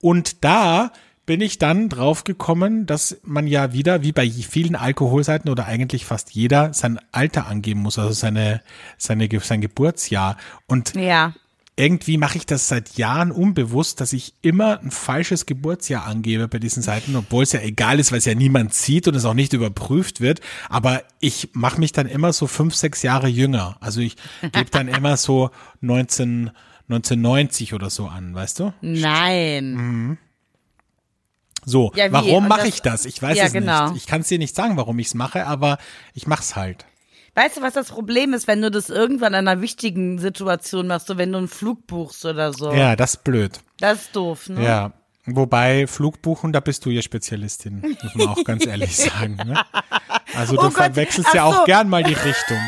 Und da bin ich dann drauf gekommen, dass man ja wieder, wie bei vielen Alkoholseiten oder eigentlich fast jeder, sein Alter angeben muss, also seine, seine, sein Geburtsjahr. Und Ja. Irgendwie mache ich das seit Jahren unbewusst, dass ich immer ein falsches Geburtsjahr angebe bei diesen Seiten, obwohl es ja egal ist, weil es ja niemand sieht und es auch nicht überprüft wird. Aber ich mache mich dann immer so fünf, sechs Jahre jünger. Also ich gebe dann immer so 19, 1990 oder so an, weißt du? Nein. So, Ja, warum mache ich das? Ich weiß Ja, es genau. nicht. Ich kann es dir nicht sagen, warum ich es mache, aber ich mache es halt. Weißt du, was das Problem ist, wenn du das irgendwann in einer wichtigen Situation machst, so wenn du einen Flug buchst oder so? Ja, das ist blöd. Das ist doof, ne? Ja. Wobei Flugbuchen, da bist du ja Spezialistin, muss man auch ganz ehrlich sagen. Ne? Also du Oh Gott, verwechselst ja ach so. auch gern mal die Richtung.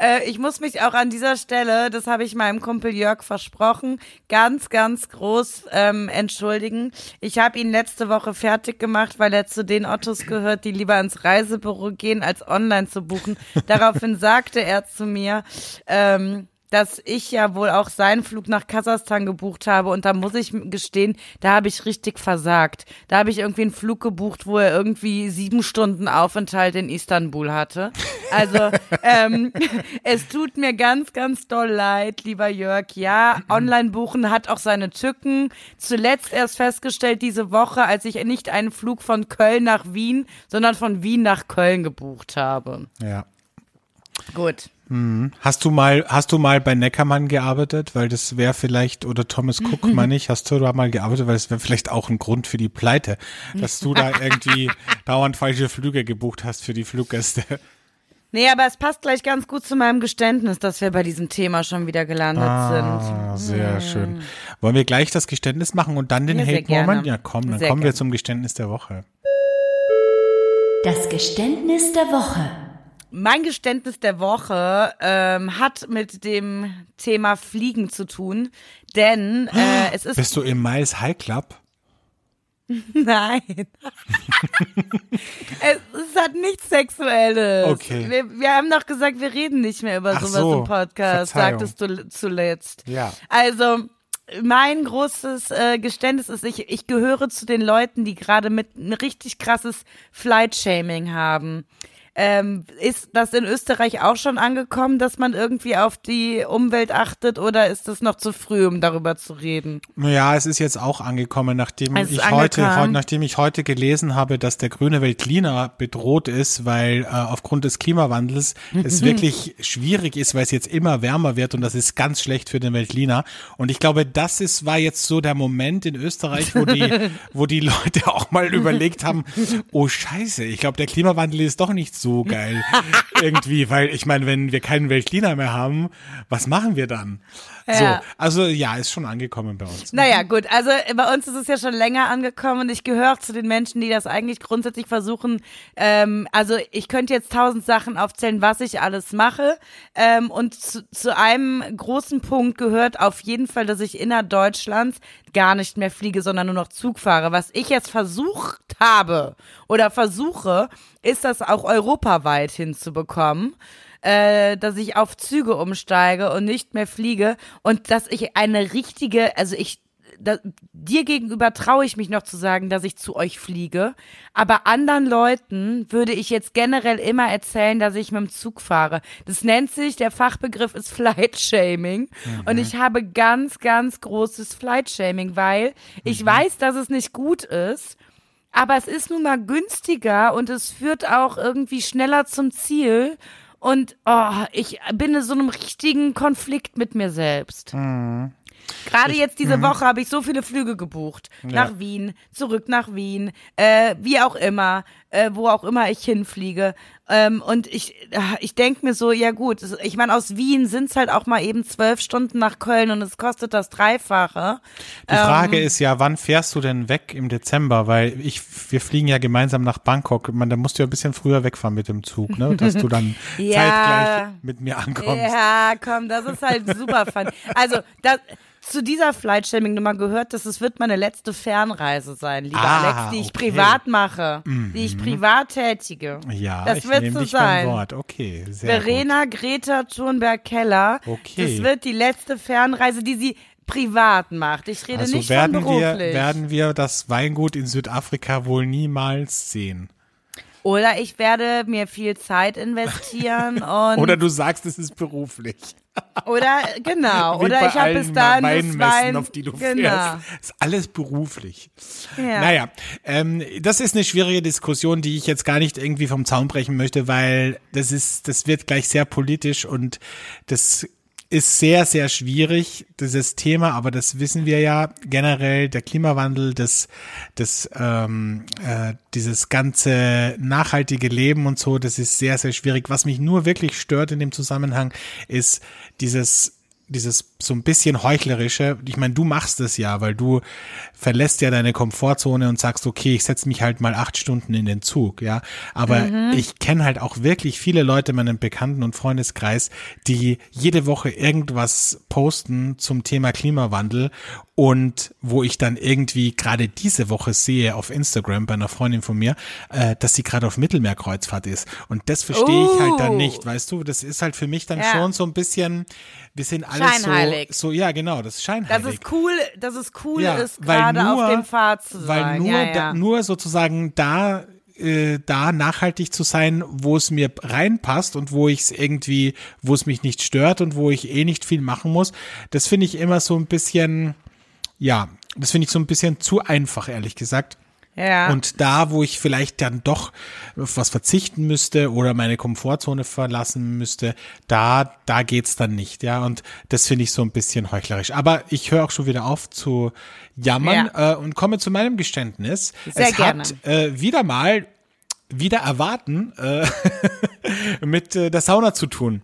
Äh, ich muss mich auch an dieser Stelle, das habe ich meinem Kumpel Jörg versprochen, ganz, ganz groß ähm, entschuldigen. Ich habe ihn letzte Woche fertig gemacht, weil er zu den Ottos gehört, die lieber ins Reisebüro gehen, als online zu buchen. Daraufhin sagte er zu mir, ähm, dass ich ja wohl auch seinen Flug nach Kasachstan gebucht habe und da muss ich gestehen, da habe ich richtig versagt. Da habe ich irgendwie einen Flug gebucht, wo er irgendwie sieben Stunden Aufenthalt in Istanbul hatte. Also ähm, es tut mir ganz, ganz doll leid, lieber Jörg. Ja, online buchen hat auch seine Tücken. Zuletzt erst festgestellt diese Woche, als ich nicht einen Flug von Köln nach Wien, sondern von Wien nach Köln gebucht habe. Ja. Gut. Hast du mal, hast du mal bei Neckermann gearbeitet? Weil das wäre vielleicht, oder Thomas Cook, meine ich, hast du da mal gearbeitet? Weil das wäre vielleicht auch ein Grund für die Pleite, dass du da irgendwie dauernd falsche Flüge gebucht hast für die Fluggäste. Nee, aber es passt gleich ganz gut zu meinem Geständnis, dass wir bei diesem Thema schon wieder gelandet sind. Ah, sehr schön. Wollen wir gleich das Geständnis machen und dann den Ja, Hate Moment? Ja, komm, dann Sehr kommen wir gerne. zum Geständnis der Woche. Das Geständnis der Woche. Mein Geständnis der Woche ähm, hat mit dem Thema Fliegen zu tun, denn äh, es ist Bist du im Miles High Club? nein, es, es hat nichts Sexuelles. Okay. Wir, wir haben doch gesagt, wir reden nicht mehr über Ach sowas so, im Podcast, Verzeihung. sagtest du zuletzt. Ja. Also mein großes äh, Geständnis ist, ich, ich gehöre zu den Leuten, die gerade mit ein richtig krasses Flight-Shaming haben. Ähm, ist das in Österreich auch schon angekommen, dass man irgendwie auf die Umwelt achtet oder ist es noch zu früh, um darüber zu reden? Ja, es ist jetzt auch angekommen, nachdem ich heute, heute, nachdem ich heute gelesen habe, dass der grüne Weltliner bedroht ist, weil äh, aufgrund des Klimawandels es wirklich schwierig ist, weil es jetzt immer wärmer wird und das ist ganz schlecht für den Weltliner. Und ich glaube, das ist war jetzt so der Moment in Österreich, wo die, wo die Leute auch mal überlegt haben: Oh Scheiße, ich glaube, der Klimawandel ist doch nicht so geil irgendwie, weil ich meine, wenn wir keinen Weltliner mehr haben, was machen wir dann? So, also ja, ist schon angekommen bei uns. Naja, gut, also äh, bei uns ist es ja schon länger angekommen ich gehöre zu den Menschen, die das eigentlich grundsätzlich versuchen. Ähm, also ich könnte jetzt tausend Sachen aufzählen, was ich alles mache. Ähm, und zu, zu einem großen Punkt gehört auf jeden Fall, dass ich innerdeutschlands gar nicht mehr fliege, sondern nur noch Zug fahre. Was ich jetzt versucht habe oder versuche, ist das auch europaweit hinzubekommen äh, dass ich auf Züge umsteige und nicht mehr fliege und dass ich eine richtige, also ich da, dir gegenüber traue ich mich noch zu sagen, dass ich zu euch fliege, aber anderen Leuten würde ich jetzt generell immer erzählen, dass ich mit dem Zug fahre. Das nennt sich, der Fachbegriff ist Flight Shaming und ich habe ganz, ganz großes Flight Shaming, weil ich weiß, dass es nicht gut ist, aber es ist nun mal günstiger und es führt auch irgendwie schneller zum Ziel. Und oh, ich bin in so einem richtigen Konflikt mit mir selbst. Mhm. Gerade jetzt diese Woche habe ich so viele Flüge gebucht. Nach Wien, zurück nach Wien, äh, wie auch immer, äh, wo auch immer ich hinfliege. Ähm, und ich, ah, ich denke mir so, ja gut, es- ich meine, aus Wien sind's halt auch mal eben zwölf Stunden nach Köln und es kostet das Dreifache. Die Frage Ähm. ist ja, wann fährst du denn weg im Dezember? Weil ich, wir fliegen ja gemeinsam nach Bangkok. Man, da musst du ja ein bisschen früher wegfahren mit dem Zug, ne? Dass du dann Ja. zeitgleich mit mir ankommst. Ja, komm, das ist halt super fun. Also, das, zu dieser Flightshaming-Nummer gehört, dass es wird meine letzte Fernreise sein, lieber Ah, Alex, die ich okay. Mhm. privat mache, die ich privat tätige. Ja, das ich wird so dich sein. beim Wort. Okay, sehr Verena Greta Thunberg-Keller. Okay. Das wird die letzte Fernreise, die sie privat macht. Ich gut. rede Also nicht werden von wir, beruflich. werden wir das Weingut in Südafrika wohl niemals sehen. Oder ich werde mir viel Zeit investieren und Oder du sagst, es ist beruflich. Oder genau Wie oder ich habe bis dahin das Weinmessen, Wein auf die du genau. fährst. Ist alles beruflich. Ja. Naja, ähm, das ist eine schwierige Diskussion, die ich jetzt gar nicht irgendwie vom Zaun brechen möchte, weil das ist, das wird gleich sehr politisch und das ist sehr, sehr schwierig, dieses Thema, aber das wissen wir ja generell, der Klimawandel, das, das, ähm, äh, dieses ganze nachhaltige Leben und so, das ist sehr, sehr schwierig. Was mich nur wirklich stört in dem Zusammenhang, ist dieses dieses so ein bisschen heuchlerische, ich meine, du machst es ja, weil du verlässt ja deine Komfortzone und sagst, okay, ich setze mich halt mal acht Stunden in den Zug, ja. Aber ich kenne halt auch wirklich viele Leute in meinem Bekannten- und Freundeskreis, die jede Woche irgendwas posten zum Thema Klimawandel und wo ich dann irgendwie gerade diese Woche sehe auf Instagram bei einer Freundin von mir, äh, dass sie gerade auf Mittelmeerkreuzfahrt ist. Und das verstehe ich halt dann Oh. nicht, weißt du? Das ist halt für mich dann Ja. schon so ein bisschen, wir sind alles Scheinheilig. so, so, ja genau, das ist scheinheilig. Dass es cool, dass es cool Ja, ist, weil gerade nur- auf dem Pfad zu weil sein. nur, ja, ja. Da, nur sozusagen da äh, da nachhaltig zu sein, wo es mir reinpasst und wo ich es irgendwie, wo es mich nicht stört und wo ich eh nicht viel machen muss, das finde ich immer so ein bisschen, ja, das finde ich so ein bisschen zu einfach, ehrlich gesagt. Ja. Und da, wo ich vielleicht dann doch auf was verzichten müsste oder meine Komfortzone verlassen müsste, da, da geht's dann nicht, ja. Und das finde ich so ein bisschen heuchlerisch. Aber ich höre auch schon wieder auf zu jammern äh, und komme zu meinem Geständnis. Sehr es gerne. hat äh, wieder mal wieder erwarten äh, mit äh, der Sauna zu tun.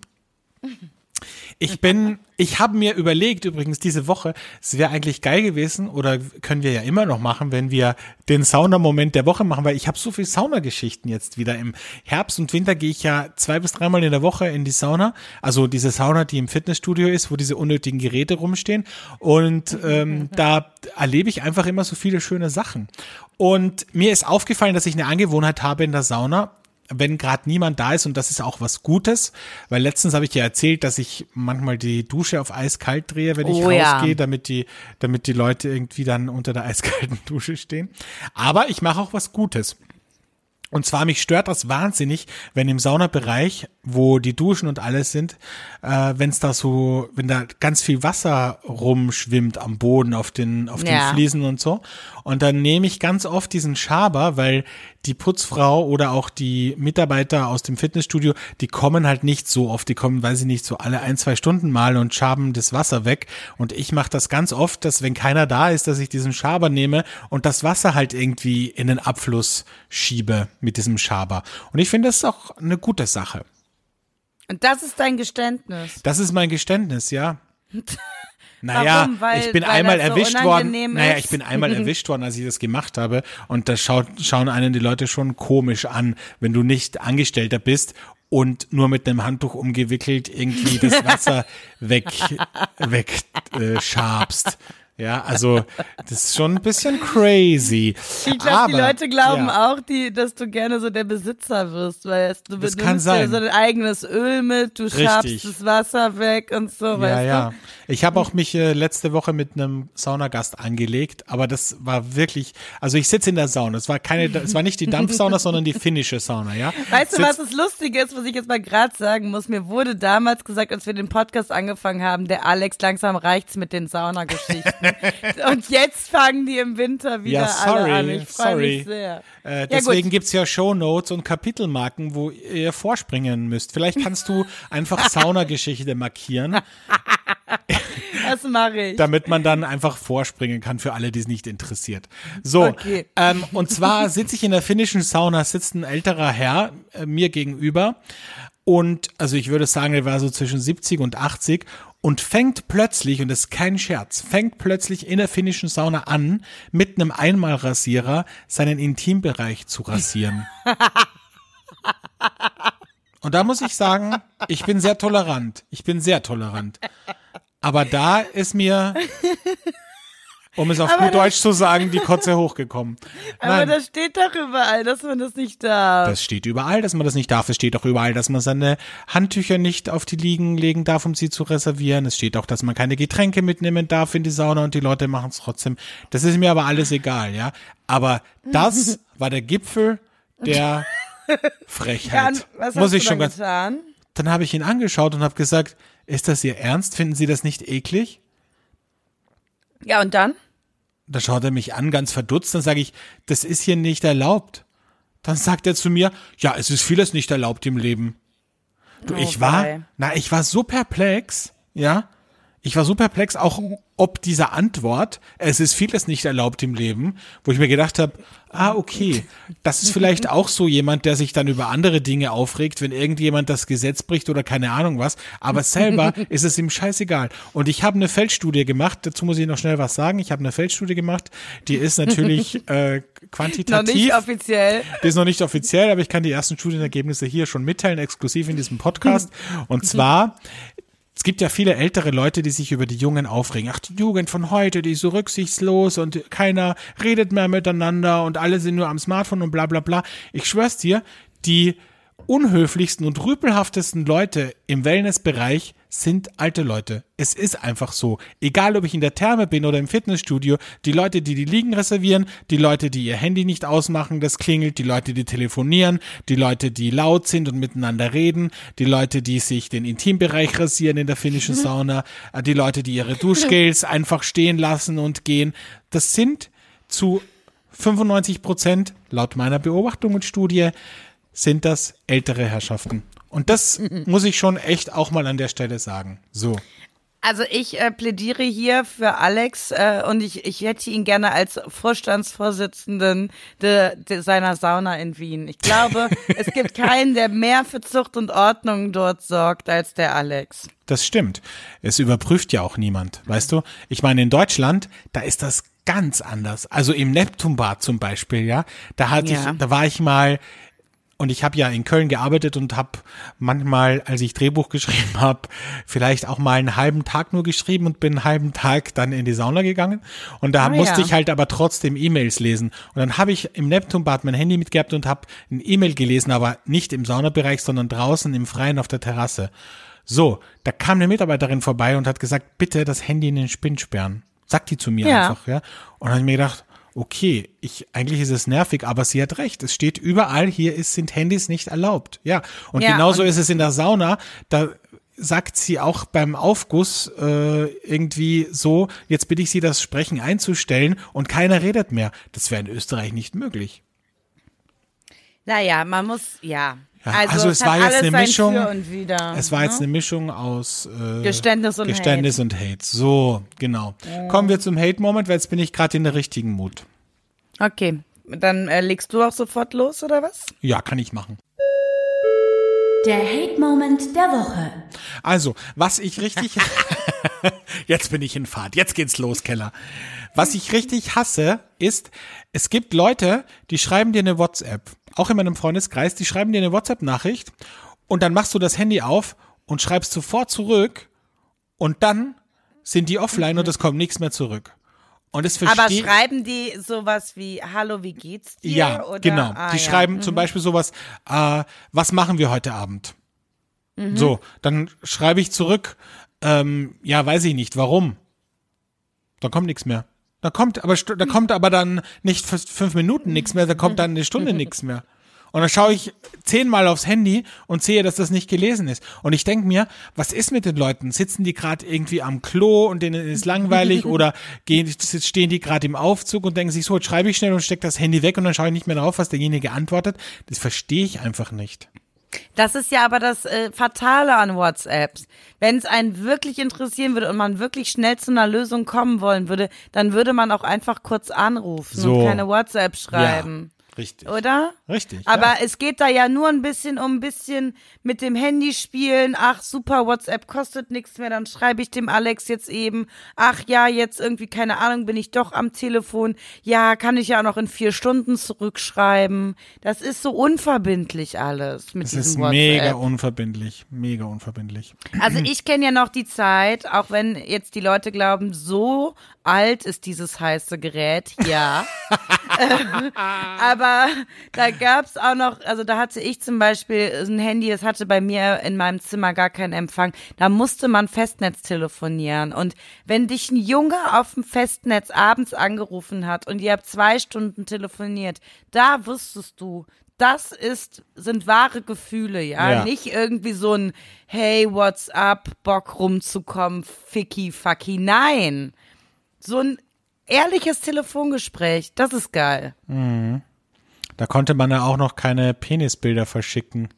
Ich bin, ich habe mir überlegt, übrigens diese Woche, es wäre eigentlich geil gewesen oder können wir ja immer noch machen, wenn wir den Saunamoment der Woche machen, weil ich habe so viel Saunageschichten jetzt wieder. Im Herbst und Winter gehe ich ja zwei bis dreimal in der Woche in die Sauna. Also diese Sauna, die im Fitnessstudio ist, wo diese unnötigen Geräte rumstehen. Und ähm, da erlebe ich einfach immer so viele schöne Sachen. Und mir ist aufgefallen, dass ich eine Angewohnheit habe in der Sauna, wenn gerade niemand da ist und das ist auch was Gutes, weil letztens habe ich dir erzählt, dass ich manchmal die Dusche auf eiskalt drehe, wenn ich Oh ja. rausgehe, damit die, damit die Leute irgendwie dann unter der eiskalten Dusche stehen. Aber ich mache auch was Gutes. Und zwar mich stört das wahnsinnig, wenn im Saunabereich, wo die Duschen und alles sind, äh, wenn es da so, wenn da ganz viel Wasser rumschwimmt am Boden, auf den, auf Ja. den Fliesen und so. Und dann nehme ich ganz oft diesen Schaber, weil die Putzfrau oder auch die Mitarbeiter aus dem Fitnessstudio, die kommen halt nicht so oft, die kommen, weiß ich nicht, so alle ein, zwei Stunden mal und schaben das Wasser weg. Und ich mache das ganz oft, dass wenn keiner da ist, dass ich diesen Schaber nehme und das Wasser halt irgendwie in den Abfluss schiebe mit diesem Schaber. Und ich finde, das ist auch eine gute Sache. Und das ist dein Geständnis. Das ist mein Geständnis, ja. Naja? Weil- ich bin weil einmal das so erwischt worden. Naja, ich bin einmal erwischt worden, als ich das gemacht habe. Und da schaut, schauen einen die Leute schon komisch an, wenn du nicht Angestellter bist und nur mit einem Handtuch umgewickelt irgendwie das Wasser weg, weg äh, schabst. Ja, also das ist schon ein bisschen crazy. Ich glaube, die Leute glauben ja. auch, die, dass du gerne so der Besitzer wirst, weil es, du Das du nimmst dir so dein eigenes Öl mit, du Richtig. schabst das Wasser weg und so, Ja, weißt ja. du? Ich habe auch mich äh, letzte Woche mit einem Saunagast angelegt, aber das war wirklich, also ich sitze in der Sauna. Es war keine, es war nicht die Dampfsauna, sondern die finnische Sauna, ja. Weißt du, Sitz- was das Lustige ist, was ich jetzt mal gerade sagen muss? Mir wurde damals gesagt, als wir den Podcast angefangen haben, der Alex, langsam reicht's mit den Saunageschichten. Und jetzt fangen die im Winter wieder Ja, sorry, alle an. Ich freue sorry. mich sehr. Äh, Ja, deswegen gut. gibt's ja Shownotes und Kapitelmarken, wo ihr vorspringen müsst. Vielleicht kannst du einfach Saunageschichte markieren, Das mache ich. damit man dann einfach vorspringen kann für alle, die es nicht interessiert. So, Okay. ähm, und zwar sitze ich in der finnischen Sauna, sitzt ein älterer Herr äh, mir gegenüber und also ich würde sagen, er war so zwischen 70 und 80 und fängt plötzlich, und das ist kein Scherz, fängt plötzlich in der finnischen Sauna an, mit einem Einmalrasierer seinen Intimbereich zu rasieren. Und da muss ich sagen, ich bin sehr tolerant. Ich bin sehr tolerant. Aber da ist mir, um es auf Aber gut Deutsch zu sagen, die Kotze hochgekommen. Aber Nein, das steht doch überall, dass man das nicht darf. das steht überall, dass man das nicht darf. Es steht auch überall, dass man seine Handtücher nicht auf die Liegen legen darf, um sie zu reservieren. Es steht auch, dass man keine Getränke mitnehmen darf in die Sauna und die Leute machen es trotzdem. Das ist mir aber alles egal, ja. Aber das war der Gipfel der ja, Frechheit. was Muss ich schon dann ganz getan? Dann habe ich ihn angeschaut und habe gesagt, ist das Ihr Ernst? Finden Sie das nicht eklig? Ja, und dann? Da schaut er mich an, ganz verdutzt. Dann sage ich, das ist hier nicht erlaubt. Dann sagt er zu mir, ja, es ist vieles nicht erlaubt im Leben. Du, Oh, ich war, na, ich war so perplex, ja. Ich war so perplex, auch ob dieser Antwort, es ist vieles nicht erlaubt im Leben, wo ich mir gedacht habe, ah, okay, das ist vielleicht auch so jemand, der sich dann über andere Dinge aufregt, wenn irgendjemand das Gesetz bricht oder keine Ahnung was, aber selber ist es ihm scheißegal. Und ich habe eine Feldstudie gemacht, dazu muss ich noch schnell was sagen, ich habe eine Feldstudie gemacht, die ist natürlich äh, Noch quantitativ. nicht offiziell. Die ist noch nicht offiziell, aber ich kann die ersten Studienergebnisse hier schon mitteilen, exklusiv in diesem Podcast. Und zwar, es gibt ja viele ältere Leute, die sich über die Jungen aufregen. Ach, die Jugend von heute, die ist so rücksichtslos und keiner redet mehr miteinander und alle sind nur am Smartphone und bla bla bla. Ich schwör's dir, die unhöflichsten und rüpelhaftesten Leute im Wellnessbereich sind alte Leute. Es ist einfach so. Egal, ob ich in der Therme bin oder im Fitnessstudio, die Leute, die die Liegen reservieren, die Leute, die ihr Handy nicht ausmachen, das klingelt, die Leute, die telefonieren, die Leute, die laut sind und miteinander reden, die Leute, die sich den Intimbereich rasieren in der finnischen Sauna, äh, die Leute, die ihre Duschgels einfach stehen lassen und gehen. Das sind zu 95 Prozent, laut meiner Beobachtung und Studie, sind das ältere Herrschaften. Und das muss ich schon echt auch mal an der Stelle sagen. So. Also ich äh, plädiere hier für Alex äh, und ich, ich hätte ihn gerne als Vorstandsvorsitzenden de, de seiner Sauna in Wien. Ich glaube, es gibt keinen, der mehr für Zucht und Ordnung dort sorgt als der Alex. Das stimmt. Es überprüft ja auch niemand, weißt du? Ich meine, in Deutschland, da ist das ganz anders. Also im Neptunbad zum Beispiel, ja, da hatte Ja. ich, da war ich mal und ich habe ja in Köln gearbeitet und habe manchmal, als ich Drehbuch geschrieben habe, vielleicht auch mal einen halben Tag nur geschrieben und bin einen halben Tag dann in die Sauna gegangen. Und da Ah, musste ja. ich halt aber trotzdem E-Mails lesen. Und dann habe ich im Neptunbad mein Handy mitgehabt und habe ein E-Mail gelesen, aber nicht im Saunabereich, sondern draußen im Freien auf der Terrasse. So, da kam eine Mitarbeiterin vorbei und hat gesagt, bitte das Handy in den Spind sperren. Sagt die zu mir Ja. einfach, ja. Und dann habe ich mir gedacht, okay, ich, eigentlich ist es nervig, aber sie hat recht. Es steht überall, hier ist, sind Handys nicht erlaubt. Ja. Und Ja, genauso und- ist es in der Sauna. Da sagt sie auch beim Aufguss äh, irgendwie so, jetzt bitte ich sie, das Sprechen einzustellen und keiner redet mehr. Das wäre in Österreich nicht möglich. Naja, man muss, ja. Ja, also es hat war jetzt eine Mischung- wider, Es war jetzt ne? eine Mischung aus äh, Geständnis und Geständnis und Hate. So, genau. Kommen wir zum Hate-Moment, weil jetzt bin ich gerade in der richtigen Mut. Okay, dann äh, legst du auch sofort los, oder was? Ja, kann ich machen. Der Hate Moment der Woche. Also, was ich richtig. jetzt bin ich in Fahrt. Jetzt geht's los, Keller. Was ich richtig hasse, ist, es gibt Leute, die schreiben dir eine WhatsApp. Auch in meinem Freundeskreis, die schreiben dir eine WhatsApp-Nachricht und dann machst du das Handy auf und schreibst sofort zurück und dann sind die offline und es kommt nichts mehr zurück. Und das Aber schreiben die sowas wie Hallo, wie geht's dir? Ja, oder? genau. Ah, die ja. schreiben zum Beispiel sowas, äh, was machen wir heute Abend? Mhm. So, dann schreibe ich zurück, ähm, ja, weiß ich nicht, warum? Da kommt nichts mehr. Da kommt aber da kommt aber dann nicht für fünf Minuten nichts mehr, da kommt dann eine Stunde nichts mehr. Und dann schaue ich zehnmal aufs Handy und sehe, dass das nicht gelesen ist. Und ich denke mir, was ist mit den Leuten? Sitzen die gerade irgendwie am Klo und denen ist langweilig oder gehen, stehen die gerade im Aufzug und denken sich so, jetzt schreibe ich schnell und stecke das Handy weg und dann schaue ich nicht mehr drauf, was derjenige antwortet. Das verstehe ich einfach nicht. Das ist ja aber das äh, Fatale an WhatsApps. Wenn es einen wirklich interessieren würde und man wirklich schnell zu einer Lösung kommen wollen würde, dann würde man auch einfach kurz anrufen So. und keine WhatsApp schreiben. Richtig. Oder? Richtig. Aber ja. es geht da ja nur ein bisschen um ein bisschen mit dem Handy spielen. Ach super, WhatsApp kostet nichts mehr, dann schreibe ich dem Alex jetzt eben. Ach ja, jetzt irgendwie, keine Ahnung, bin ich doch am Telefon. Ja, kann ich ja noch in vier Stunden zurückschreiben. Das ist so unverbindlich alles mit Es diesem ist WhatsApp. mega unverbindlich. Mega unverbindlich. Also ich kenne ja noch die Zeit, auch wenn jetzt die Leute glauben, so alt ist dieses heiße Gerät, ja. Aber da gab's auch noch, also da hatte ich zum Beispiel ein Handy, das hatte bei mir in meinem Zimmer gar keinen Empfang. Da musste man Festnetz telefonieren. Und wenn dich ein Junge auf dem Festnetz abends angerufen hat und ihr habt zwei Stunden telefoniert, da wusstest du, das ist, sind wahre Gefühle, ja? Ja. Nicht irgendwie so ein Hey, what's up, Bock rumzukommen, ficky, fucky. Nein. So ein ehrliches Telefongespräch, das ist geil. Da konnte man ja auch noch keine Penisbilder verschicken.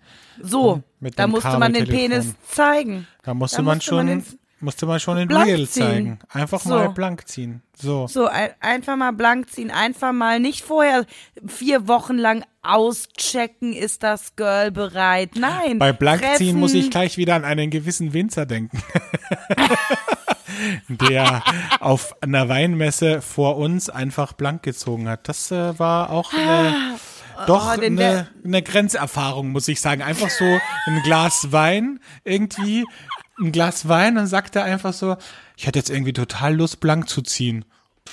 So, da musste man den. Penis zeigen. Da musste Da man musste schon, man den- musste man schon den blank Real ziehen. zeigen. Einfach So. mal blank ziehen. So. So, ein, einfach mal blank ziehen, einfach mal nicht vorher vier Wochen lang auschecken, ist das Girl bereit. Nein. Bei Blankziehen treffen. muss ich gleich wieder an einen gewissen Winzer denken. der auf einer Weinmesse vor uns einfach blank gezogen hat. Das äh, war auch eine, doch oh, eine, eine Grenzerfahrung, muss ich sagen. Einfach so ein Glas Wein irgendwie, ein Glas Wein und sagt er einfach so, ich hätte jetzt irgendwie total Lust, blank zu ziehen.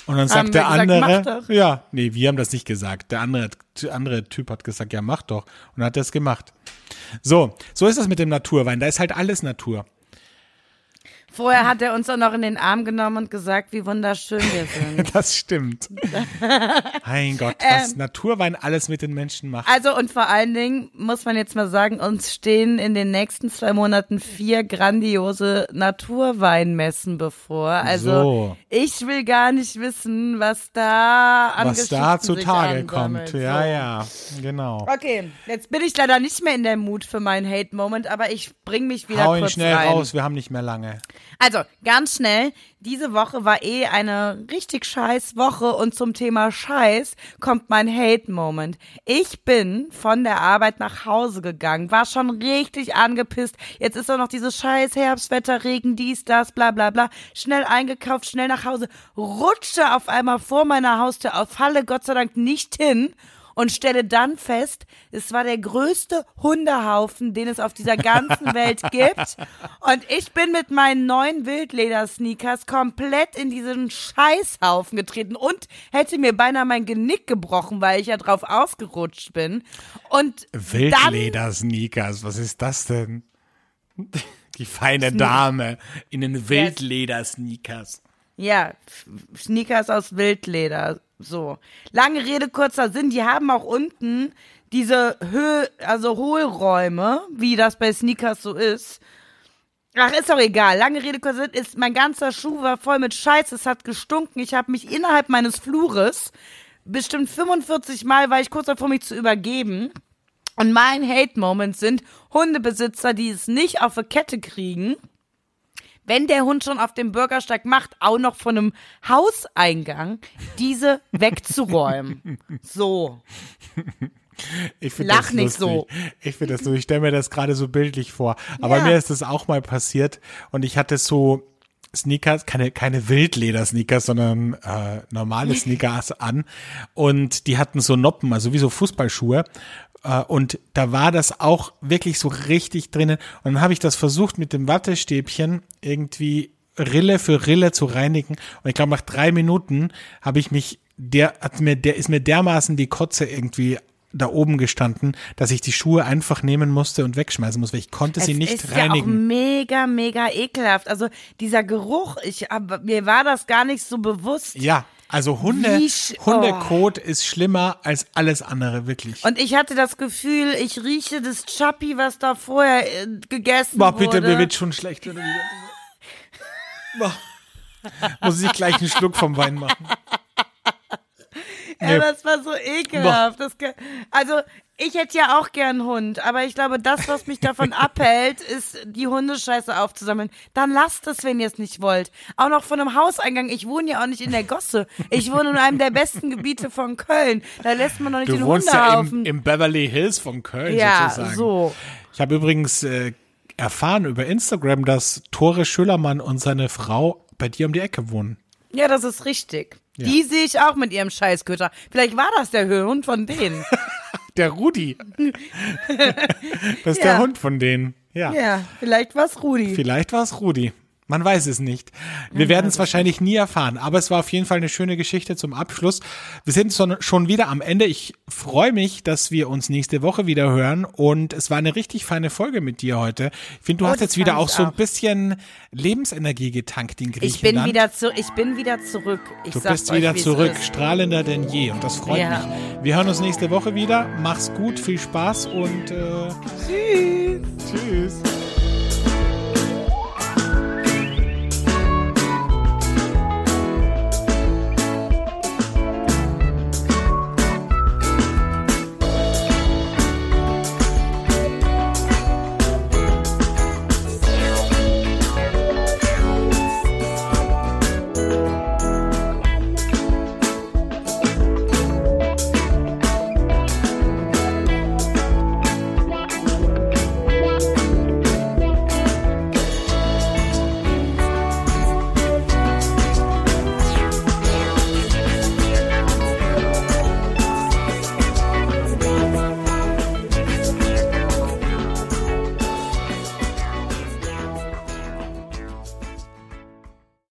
Und dann sagt der gesagt, andere, ja, nee, wir haben das nicht gesagt. Der andere, der andere Typ hat gesagt, ja, mach doch. Und hat das gemacht. So, so ist das mit dem Naturwein. Da ist halt alles Natur. Vorher hat er uns auch noch in den Arm genommen und gesagt, wie wunderschön wir sind. Das stimmt. mein Gott, was Naturwein alles mit den Menschen macht. Also und vor allen Dingen muss man jetzt mal sagen, uns stehen in den nächsten zwei Monaten vier grandiose Naturweinmessen bevor. Also So. ich will gar nicht wissen, was da an was da zutage kommt. Ja, So. ja, genau. Okay, jetzt bin ich leider nicht mehr in der Mut für meinen Hate-Moment, aber ich bring mich wieder Hau ihn kurz schnell rein. raus, wir haben nicht mehr lange. Also, ganz schnell, diese Woche war eh eine richtig scheiß Woche und zum Thema Scheiß kommt mein Hate-Moment. Ich bin von der Arbeit nach Hause gegangen, war schon richtig angepisst. Jetzt ist auch noch dieses scheiß Herbstwetter, Regen, dies, das, bla bla bla. Schnell eingekauft, schnell nach Hause, rutsche auf einmal vor meiner Haustür auf, falle Gott sei Dank nicht hin und stelle dann fest, es war der größte Hundehaufen, den es auf dieser ganzen Welt gibt. Und ich bin mit meinen neuen Wildleder-Sneakers komplett in diesen Scheißhaufen getreten und hätte mir beinahe mein Genick gebrochen, weil ich ja drauf ausgerutscht bin. Und Wildleder-Sneakers, was ist das denn? Die feine Dame in den Wildleder-Sneakers. Ja, Sneakers aus Wildleder. So. Lange Rede, kurzer Sinn. Die haben auch unten diese Höhe, also Hohlräume, wie das bei Sneakers so ist. Ach, ist doch egal. Lange Rede, kurzer Sinn. Ist, mein ganzer Schuh war voll mit Scheiße. Es hat gestunken. Ich habe mich innerhalb meines Flures bestimmt 45 Mal war ich kurz davor, mich zu übergeben. Und mein Hate-Moment sind Hundebesitzer, die es nicht auf die Kette kriegen wenn der Hund schon auf dem Bürgersteig macht, auch noch von einem Hauseingang diese wegzuräumen. So. Ich Lach das nicht lustig. Ich finde das lustig. Ich stelle mir das gerade so bildlich vor. Aber Ja. mir ist das auch mal passiert und ich hatte so Sneakers, keine, keine Wildleder-Sneakers, sondern äh, normale Sneakers an. Und die hatten so Noppen, also wie so Fußballschuhe. Äh, und da war das auch wirklich so richtig drinnen. Und dann habe ich das versucht mit dem Wattestäbchen irgendwie Rille für Rille zu reinigen. Und ich glaube nach drei Minuten habe ich mich der hat mir der ist mir dermaßen die Kotze irgendwie da oben gestanden, dass ich die Schuhe einfach nehmen musste und wegschmeißen muss, weil ich konnte sie es nicht ist ja auch reinigen. mega, mega ekelhaft. Also dieser Geruch, ich, aber mir war das gar nicht so bewusst. Ja, Also Hunde, Wie sch- Hundekot ist schlimmer als alles andere, wirklich. Und ich hatte das Gefühl, ich rieche das Chappi, was da vorher äh, gegessen Boah, wurde. bitte, mir wird schon schlecht. wenn du wieder-. Muss ich gleich einen Schluck vom Wein machen. Ja, das war so ekelhaft. Das, also, ich hätte ja auch gern einen Hund, aber ich glaube, das, was mich davon abhält, ist, die Hundescheiße aufzusammeln. Dann lasst es, wenn ihr es nicht wollt. Auch noch von einem Hauseingang. Ich wohne ja auch nicht in der Gosse. Ich wohne in einem der besten Gebiete von Köln. Da lässt man doch nicht Du den wohnst ja Hundehaufen. im, im Beverly Hills von Köln ja, sozusagen. so. Ich habe übrigens äh, erfahren über Instagram, dass Tore Schüllermann und seine Frau bei dir um die Ecke wohnen. Ja, das ist richtig. Ja. Die sehe ich auch mit ihrem Scheißköter. Vielleicht war das der Hund von denen. Der Rudi. das ist Ja. der Hund von denen. Ja. ja, vielleicht war's Rudi. Vielleicht war es Rudi. Man weiß es nicht. Wir werden es wahrscheinlich nie erfahren, aber es war auf jeden Fall eine schöne Geschichte zum Abschluss. Wir sind schon- wieder am Ende. Ich freue mich, dass wir uns nächste Woche wieder hören und es war eine richtig feine Folge mit dir heute. Ich finde, du Oh, hast jetzt wieder auch so ein bisschen Lebensenergie getankt in Griechenland. Ich bin wieder zu, ich bin wieder zurück. Ich Du bist wieder zurück, strahlender denn je und das freut Ja. mich. Wir hören uns nächste Woche wieder. Mach's gut, viel Spaß und äh, Tschüss. tschüss.